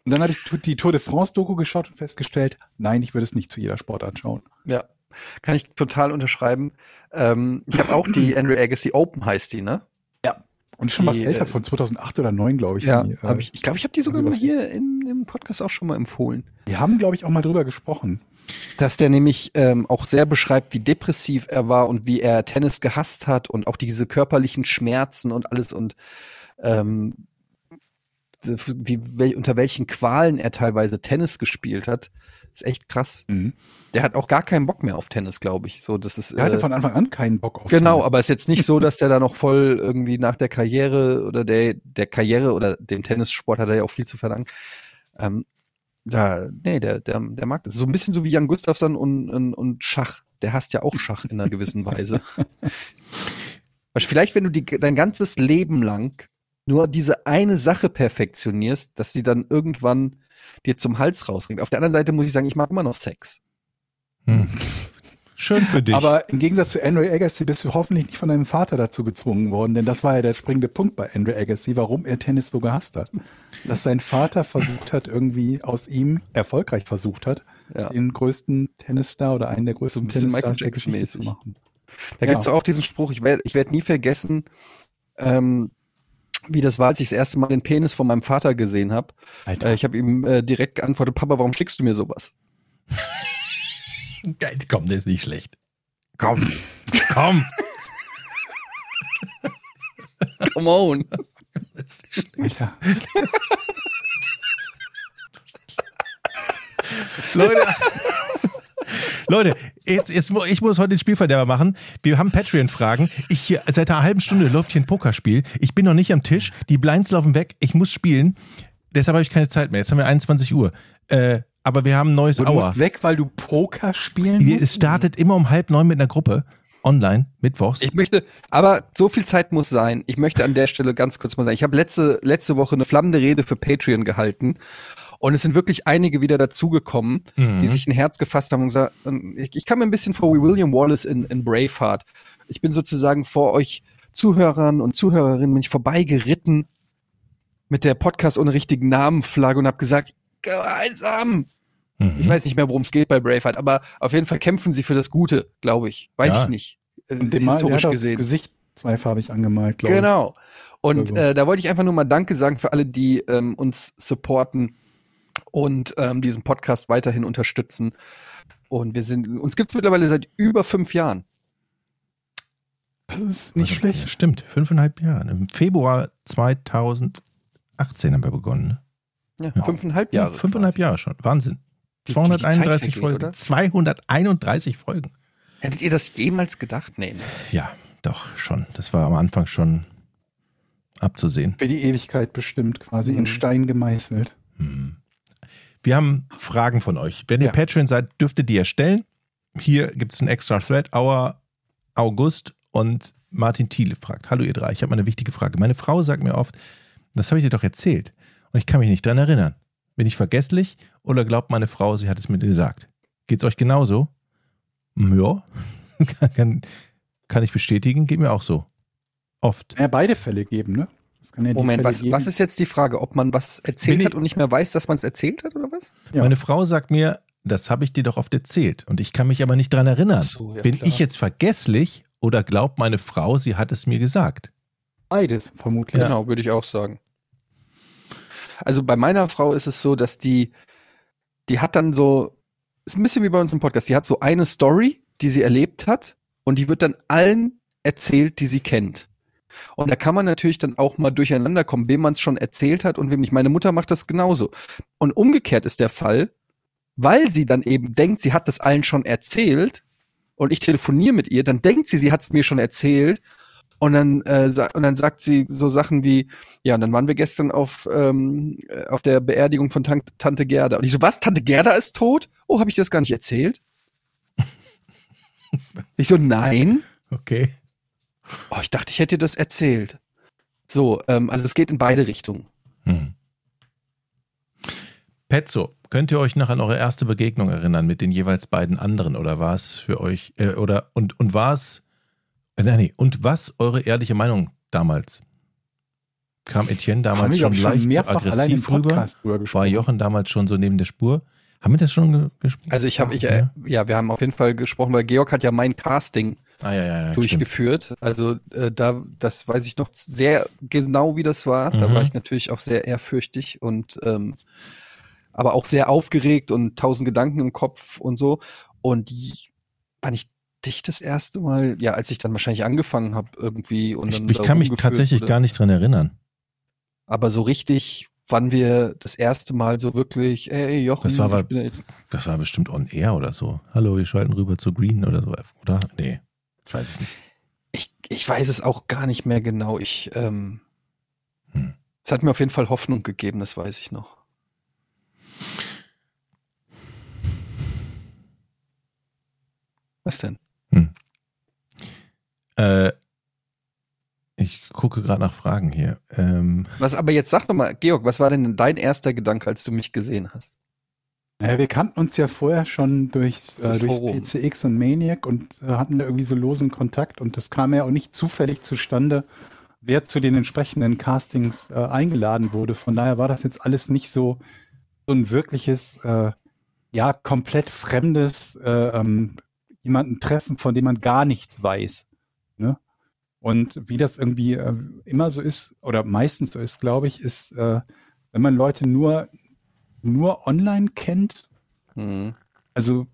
Und dann habe ich die Tour de France-Doku geschaut und festgestellt, nein, ich würde es nicht zu jeder Sportart schauen. Ja, kann ich total unterschreiben. Ähm, ich habe auch die Andrew Agassi Open heißt die, ne? Und schon Die, was älter, äh, von 2008 oder 2009, glaube ich. Ja, die, äh, hab ich, ich glaube, ich habe die sogar mal hier in, im Podcast auch schon mal empfohlen. Wir haben, glaube ich, auch mal drüber gesprochen. Dass der nämlich ähm, auch sehr beschreibt, wie depressiv er war und wie er Tennis gehasst hat und auch diese körperlichen Schmerzen und alles und ähm, wie, wel, unter welchen Qualen er teilweise Tennis gespielt hat. Ist echt krass. Der hat auch gar keinen Bock mehr auf Tennis, glaube ich. So, das ist, Er hatte äh, von Anfang an keinen Bock auf Genau, Tennis. aber es ist jetzt nicht so, dass der da noch voll irgendwie nach der Karriere oder der, der Karriere oder dem Tennissport hat er ja auch viel zu verlangen. Ähm, da, nee, der, der, der mag das. So ein bisschen so wie Jan Gustafsson und, und, und Schach. Der hasst ja auch Schach in einer gewissen Weise. Vielleicht, wenn du die, dein ganzes Leben lang nur diese eine Sache perfektionierst, dass sie dann irgendwann dir zum Hals rausringt. Auf der anderen Seite muss ich sagen, ich mag immer noch Sex. Hm. Schön für dich. Aber im Gegensatz zu Andre Agassi bist du hoffentlich nicht von deinem Vater dazu gezwungen worden, denn das war ja der springende Punkt bei Andre Agassi, warum er Tennis so gehasst hat. Dass sein Vater versucht hat, irgendwie aus ihm, erfolgreich versucht hat, Ja. den größten Tennisstar oder einen der größten ein bisschen Tennisstars der Geschichte zu machen. Da Ja. gibt's auch diesen Spruch, ich werde ich werd nie vergessen, ähm, wie das war, als ich das erste Mal den Penis von meinem Vater gesehen habe. Äh, ich habe ihm äh, direkt geantwortet, Papa, warum schickst du mir sowas? Geil, komm, der ist nicht schlecht. Komm, komm. Come on. Das ist nicht schlecht. Alter. Leute, Leute, jetzt, jetzt, ich muss heute den Spielverderber machen. Wir haben Patreon-Fragen. Ich hier, seit einer halben Stunde läuft hier ein Pokerspiel. Ich bin noch nicht am Tisch. Die Blinds laufen weg. Ich muss spielen. Deshalb habe ich keine Zeit mehr. Jetzt haben wir 21 Uhr. Äh, aber wir haben ein neues Du Hour. musst weg, weil du Poker spielen Es musst? startet immer um halb neun mit einer Gruppe. online, mittwochs. Ich möchte, aber so viel Zeit muss sein. Ich möchte an der Stelle ganz kurz mal sagen, ich habe letzte, letzte Woche eine flammende Rede für Patreon gehalten und es sind wirklich einige wieder dazugekommen, Mhm. die sich ein Herz gefasst haben und gesagt, ähm, ich, ich kam mir ein bisschen vor wie William Wallace in, in Braveheart. Ich bin sozusagen vor euch Zuhörern und Zuhörerinnen bin ich vorbeigeritten mit der Podcast ohne richtigen Namen Flagge und habe gesagt, gemeinsam. Mhm. Ich weiß nicht mehr, worum es geht bei Braveheart, aber auf jeden Fall kämpfen sie für das Gute, glaube ich. Weiß Ja. ich nicht. Äh, Und dem Mal, der historisch hat auch das gesehen. Gesicht zweifarbig angemalt, glaube Genau. Und Also. äh, da wollte ich einfach nur mal Danke sagen für alle, die ähm, uns supporten und ähm, diesen Podcast weiterhin unterstützen. Und wir sind, uns gibt's mittlerweile seit über fünf Jahren. Das ist nicht Also, schlecht. Stimmt, fünfeinhalb Jahre. Im Februar 2018 haben wir begonnen. ne? Ja, Ja. fünfeinhalb Jahre. Ja, fünfeinhalb quasi. Jahre schon. Wahnsinn. Wie- wie die 231 Zeit vergeht, Folgen. oder? 231 Folgen. Hättet ihr das jemals gedacht? Nee. ne? Ja, doch, schon. Das war am Anfang schon abzusehen. Für die Ewigkeit bestimmt, quasi Mhm. in Stein gemeißelt. Hm. Wir haben Fragen von euch. Wenn ihr Ja. Patreon seid, dürft ihr die erstellen. Hier gibt es einen extra Thread. Auer August und Martin Thiele fragt. Hallo ihr drei, ich habe mal eine wichtige Frage. Meine Frau sagt mir oft, das habe ich dir doch erzählt. Und ich kann mich nicht dran erinnern. Bin ich vergesslich oder glaubt meine Frau, sie hat es mir gesagt? Geht's euch genauso? Hm, Ja, kann, kann, kann ich bestätigen, geht mir auch so. Oft. Ja, beide Fälle geben, ne? Ja Moment, was, was ist jetzt die Frage? Ob man was erzählt Bin hat und nicht mehr weiß, dass man es erzählt hat oder was? Ja. Meine Frau sagt mir, das habe ich dir doch oft erzählt und ich kann mich aber nicht dran erinnern. So, ja, Bin klar. ich jetzt vergesslich oder glaubt meine Frau, sie hat es mir gesagt? Beides, vermutlich. Genau, würde ich auch sagen. Also bei meiner Frau ist es so, dass die, die hat dann so, ist ein bisschen wie bei uns im Podcast, die hat so eine Story, die sie erlebt hat und die wird dann allen erzählt, die sie kennt. Und da kann man natürlich dann auch mal durcheinander kommen, wem man es schon erzählt hat und wem nicht. Meine Mutter macht das genauso. Und umgekehrt ist der Fall, weil sie dann eben denkt, sie hat das allen schon erzählt und ich telefoniere mit ihr, dann denkt sie, sie hat es mir schon erzählt und dann, äh, und dann sagt sie so Sachen wie, ja, und dann waren wir gestern auf, ähm, äh, auf der Beerdigung von Tan Tante Gerda. Und ich so, was, Tante Gerda ist tot? Oh, habe ich das gar nicht erzählt? ich so, nein. Okay. Oh, ich dachte, ich hätte dir das erzählt. So, ähm, also es geht in beide Richtungen. Hm. Petzo, könnt ihr euch noch an eure erste Begegnung erinnern mit den jeweils beiden anderen oder war es für euch äh, oder und und war es äh, nein, nee, und was eure ehrliche Meinung damals? Kam Etienne damals schon leicht zu aggressiv rüber? War. Jochen damals schon so neben der Spur? Haben wir das schon ge gesprochen? Also ich habe, ich, Ja. äh, ja, wir haben auf jeden Fall gesprochen, weil Georg hat ja mein Casting Ah ja, ja, ja. stimmt. durchgeführt. Also äh, da, das weiß ich noch sehr genau, wie das war. Da Mhm. war ich natürlich auch sehr ehrfürchtig und ähm, aber auch sehr aufgeregt und tausend Gedanken im Kopf und so. Und wann ich dich das erste Mal, ja, als ich dann wahrscheinlich angefangen habe irgendwie und Ich, dann ich da kann mich tatsächlich wurde. gar nicht dran erinnern. Aber so richtig, wann wir das erste Mal so wirklich, ey Jochen, Das war aber- ich bin jetzt- Das war bestimmt on air oder so. Hallo, wir schalten rüber zu Green oder so, oder? Nee, ich weiß es nicht. ich, ich weiß es auch gar nicht mehr genau. Ich, ähm, Hm. es hat mir auf jeden Fall Hoffnung gegeben, das weiß ich noch. Was denn? Äh, ich gucke gerade nach Fragen hier. Ähm, Was, aber jetzt sag doch mal, Georg, was war denn dein erster Gedanke, als du mich gesehen hast? Ja, wir kannten uns ja vorher schon durchs, äh, Durchs Forum. PCX und Maniac und äh, hatten da irgendwie so losen Kontakt und das kam ja auch nicht zufällig zustande, wer zu den entsprechenden Castings äh, eingeladen wurde. Von daher war das jetzt alles nicht so, so ein wirkliches, äh, ja, komplett fremdes äh, ähm, jemanden treffen, von dem man gar nichts weiß. Ne? Und wie das irgendwie äh, immer so ist, oder meistens so ist, glaube ich, ist, äh, wenn man Leute nur, nur online kennt, Hm. also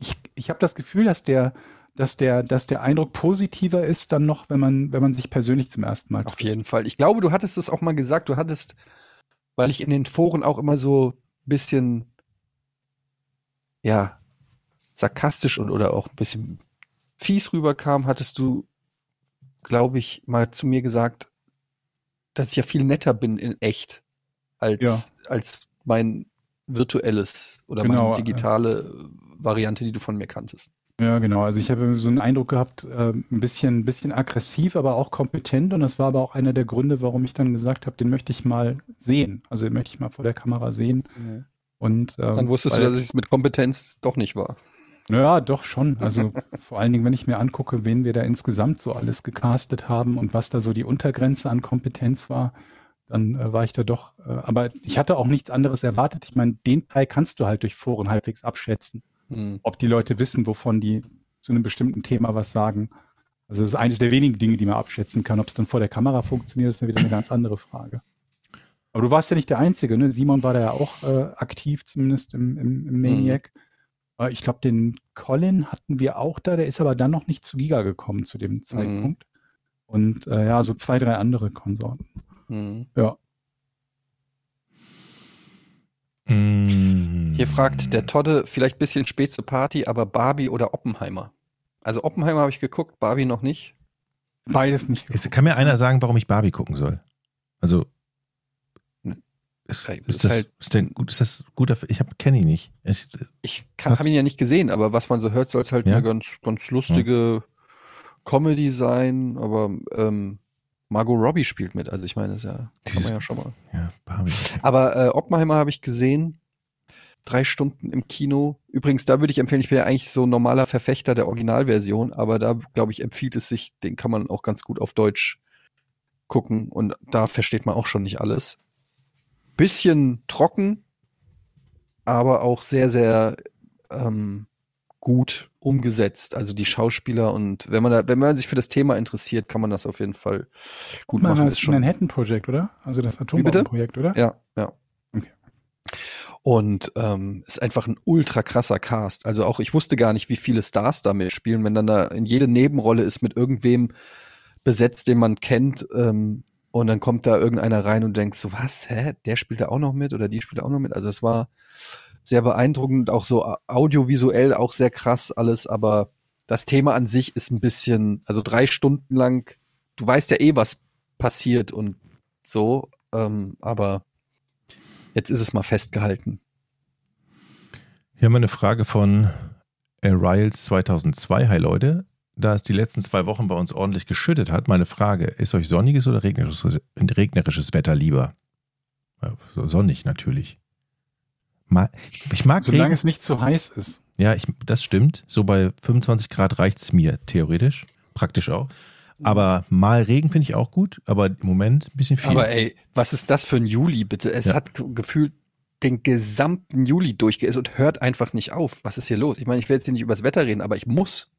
ich, ich habe das Gefühl, dass der, dass der, dass der Eindruck positiver ist dann noch, wenn man, wenn man sich persönlich zum ersten Mal Auf jeden Fall. Ich glaube, du hattest es auch mal gesagt, du hattest, weil ich in den Foren auch immer so ein bisschen, ja, sarkastisch und oder auch ein bisschen fies rüberkam, hattest du, glaube ich, mal zu mir gesagt, dass ich ja viel netter bin in echt als, Ja. als mein virtuelles oder Genau, meine äh. digitale Variante, die du von mir kanntest. Ja, genau. Also ich habe so einen Eindruck gehabt, äh, ein bisschen, ein bisschen aggressiv, aber auch kompetent. Und das war aber auch einer der Gründe, warum ich dann gesagt habe, den möchte ich mal sehen. Also den möchte ich mal vor der Kamera sehen. Und ähm, Dann wusstest du, dass es mit Kompetenz doch nicht war. Ja, doch schon. Also vor allen Dingen, wenn ich mir angucke, wen wir da insgesamt so alles gecastet haben und was da so die Untergrenze an Kompetenz war, dann äh, war ich da doch. Äh, aber ich hatte auch nichts anderes erwartet. Ich meine, den Teil kannst du halt durch Foren halbwegs abschätzen, Hm. ob die Leute wissen, wovon die zu einem bestimmten Thema was sagen. Also das ist eines der wenigen Dinge, die man abschätzen kann. Ob es dann vor der Kamera funktioniert, ist dann wieder eine ganz andere Frage. Aber du warst ja nicht der Einzige, ne? Simon war da ja auch äh, aktiv, zumindest im, im, im Maniac. Äh, Ich glaube, den Colin hatten wir auch da, der ist aber dann noch nicht zu Giga gekommen zu dem Zeitpunkt. Und äh, ja, so zwei, drei andere Konsorten. Hm. Ja. Mm. Hier fragt der Todde, vielleicht ein bisschen spät zur Party, aber Barbie oder Oppenheimer? Also Oppenheimer habe ich geguckt, Barbie noch nicht. Beides nicht. Es, kann mir einer sagen, warum ich Barbie gucken soll? Also. Ist, Ist ist, das, halt- ist, denn, gut, ist das guter? Ich kenne ihn nicht. Ich, Ich habe ihn ja nicht gesehen, aber was man so hört, soll es halt Ja? eine ganz, ganz lustige Comedy sein. Aber ähm, Margot Robbie spielt mit, also ich meine, das ist ja, kann Dieses- man ja schon mal. ja, Barbie. Aber äh, Oppenheimer habe ich gesehen. Drei Stunden im Kino. Übrigens, da würde ich empfehlen, ich bin ja eigentlich so ein normaler Verfechter der Originalversion, aber da, glaube ich, empfiehlt es sich, den kann man auch ganz gut auf Deutsch gucken und da versteht man auch schon nicht alles. Bisschen trocken, aber auch sehr, sehr ähm, gut umgesetzt. Also die Schauspieler und wenn man da, wenn man sich für das Thema interessiert, kann man das auf jeden Fall gut Man machen. das Ist schon- Manhattan Project, oder? Also das? Atombombenprojekt, oder? ja, ja. Okay. Und ähm, ist einfach ein ultra krasser Cast. Also auch ich wusste gar nicht, wie viele Stars da mitspielen, wenn dann da in jede Nebenrolle ist mit irgendwem besetzt, den man kennt. Ähm, und dann kommt da irgendeiner rein und denkt so, was, hä, der spielt da auch noch mit oder die spielt da auch noch mit. Also es war sehr beeindruckend, auch so audiovisuell auch sehr krass alles, aber das Thema an sich ist ein bisschen, also drei Stunden lang, du weißt ja eh, was passiert und so, ähm, aber jetzt ist es mal festgehalten. Hier haben wir eine Frage von Riles 2002. Hi Leute, da es die letzten zwei Wochen bei uns ordentlich geschüttet hat, meine Frage, ist euch sonniges oder regnerisches, regnerisches Wetter lieber? Sonnig natürlich. Ich mag Solange Regen. es nicht zu heiß ist. Ja, ich, das stimmt. So bei 25 Grad reicht's mir theoretisch. Praktisch auch. Aber mal Regen finde ich auch gut, aber im Moment ein bisschen viel. Aber ey, was ist das für ein Juli, bitte? Es Ja. hat ge- gefühlt den gesamten Juli durchgeist und hört einfach nicht auf. Was ist hier los? Ich meine, ich will jetzt hier nicht über das Wetter reden, aber ich muss.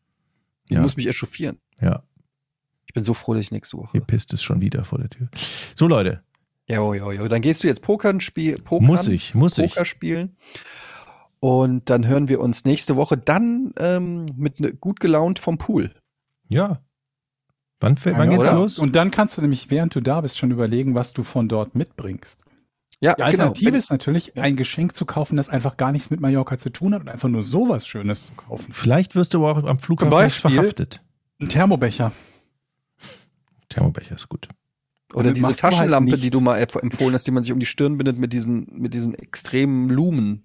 Ich Ja. muss mich echauffieren. ja, Ich bin so froh, dass ich nächste Woche. hier pisst es schon wieder vor der Tür. So Leute, Jo, jo, jo. Dann gehst du jetzt Pokern spielen. Pokern, muss ich, muss ich. Poker spielen. Und dann hören wir uns nächste Woche dann ähm, mit ne, gut gelaunt vom Pool. Ja. Wann, fällt- wann Ja, geht's oder? los? Und dann kannst du nämlich, während du da bist, schon überlegen, was du von dort mitbringst. Ja, Die Alternative genau. ist natürlich, ein Geschenk zu kaufen, das einfach gar nichts mit Mallorca zu tun hat und einfach nur sowas Schönes zu kaufen. Vielleicht wirst du aber auch am Flughafen Beispiel- verhaftet. Ein Thermobecher. Thermobecher ist gut. Oder diese halt Taschenlampe, nicht- die du mal empf- empfohlen hast, die man sich um die Stirn bindet mit diesen, mit diesen extremen Lumen.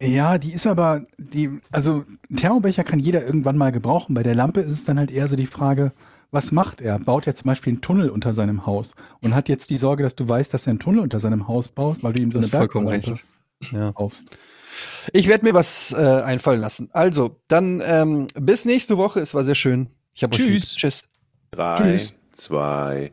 Ja, die ist aber, die, also ein Thermobecher kann jeder irgendwann mal gebrauchen. Bei der Lampe ist es dann halt eher so die Frage, was macht er? Baut er zum Beispiel einen Tunnel unter seinem Haus und hat jetzt die Sorge, dass du weißt, dass er einen Tunnel unter seinem Haus baust, weil du ihm so Du eine hast vollkommen recht. Ja. kaufst. Ich werde mir was äh, einfallen lassen. Also, dann ähm, bis nächste Woche. Es war sehr schön. Ich habe. Tschüss. Tschüss. Drei, Tschüss. zwei,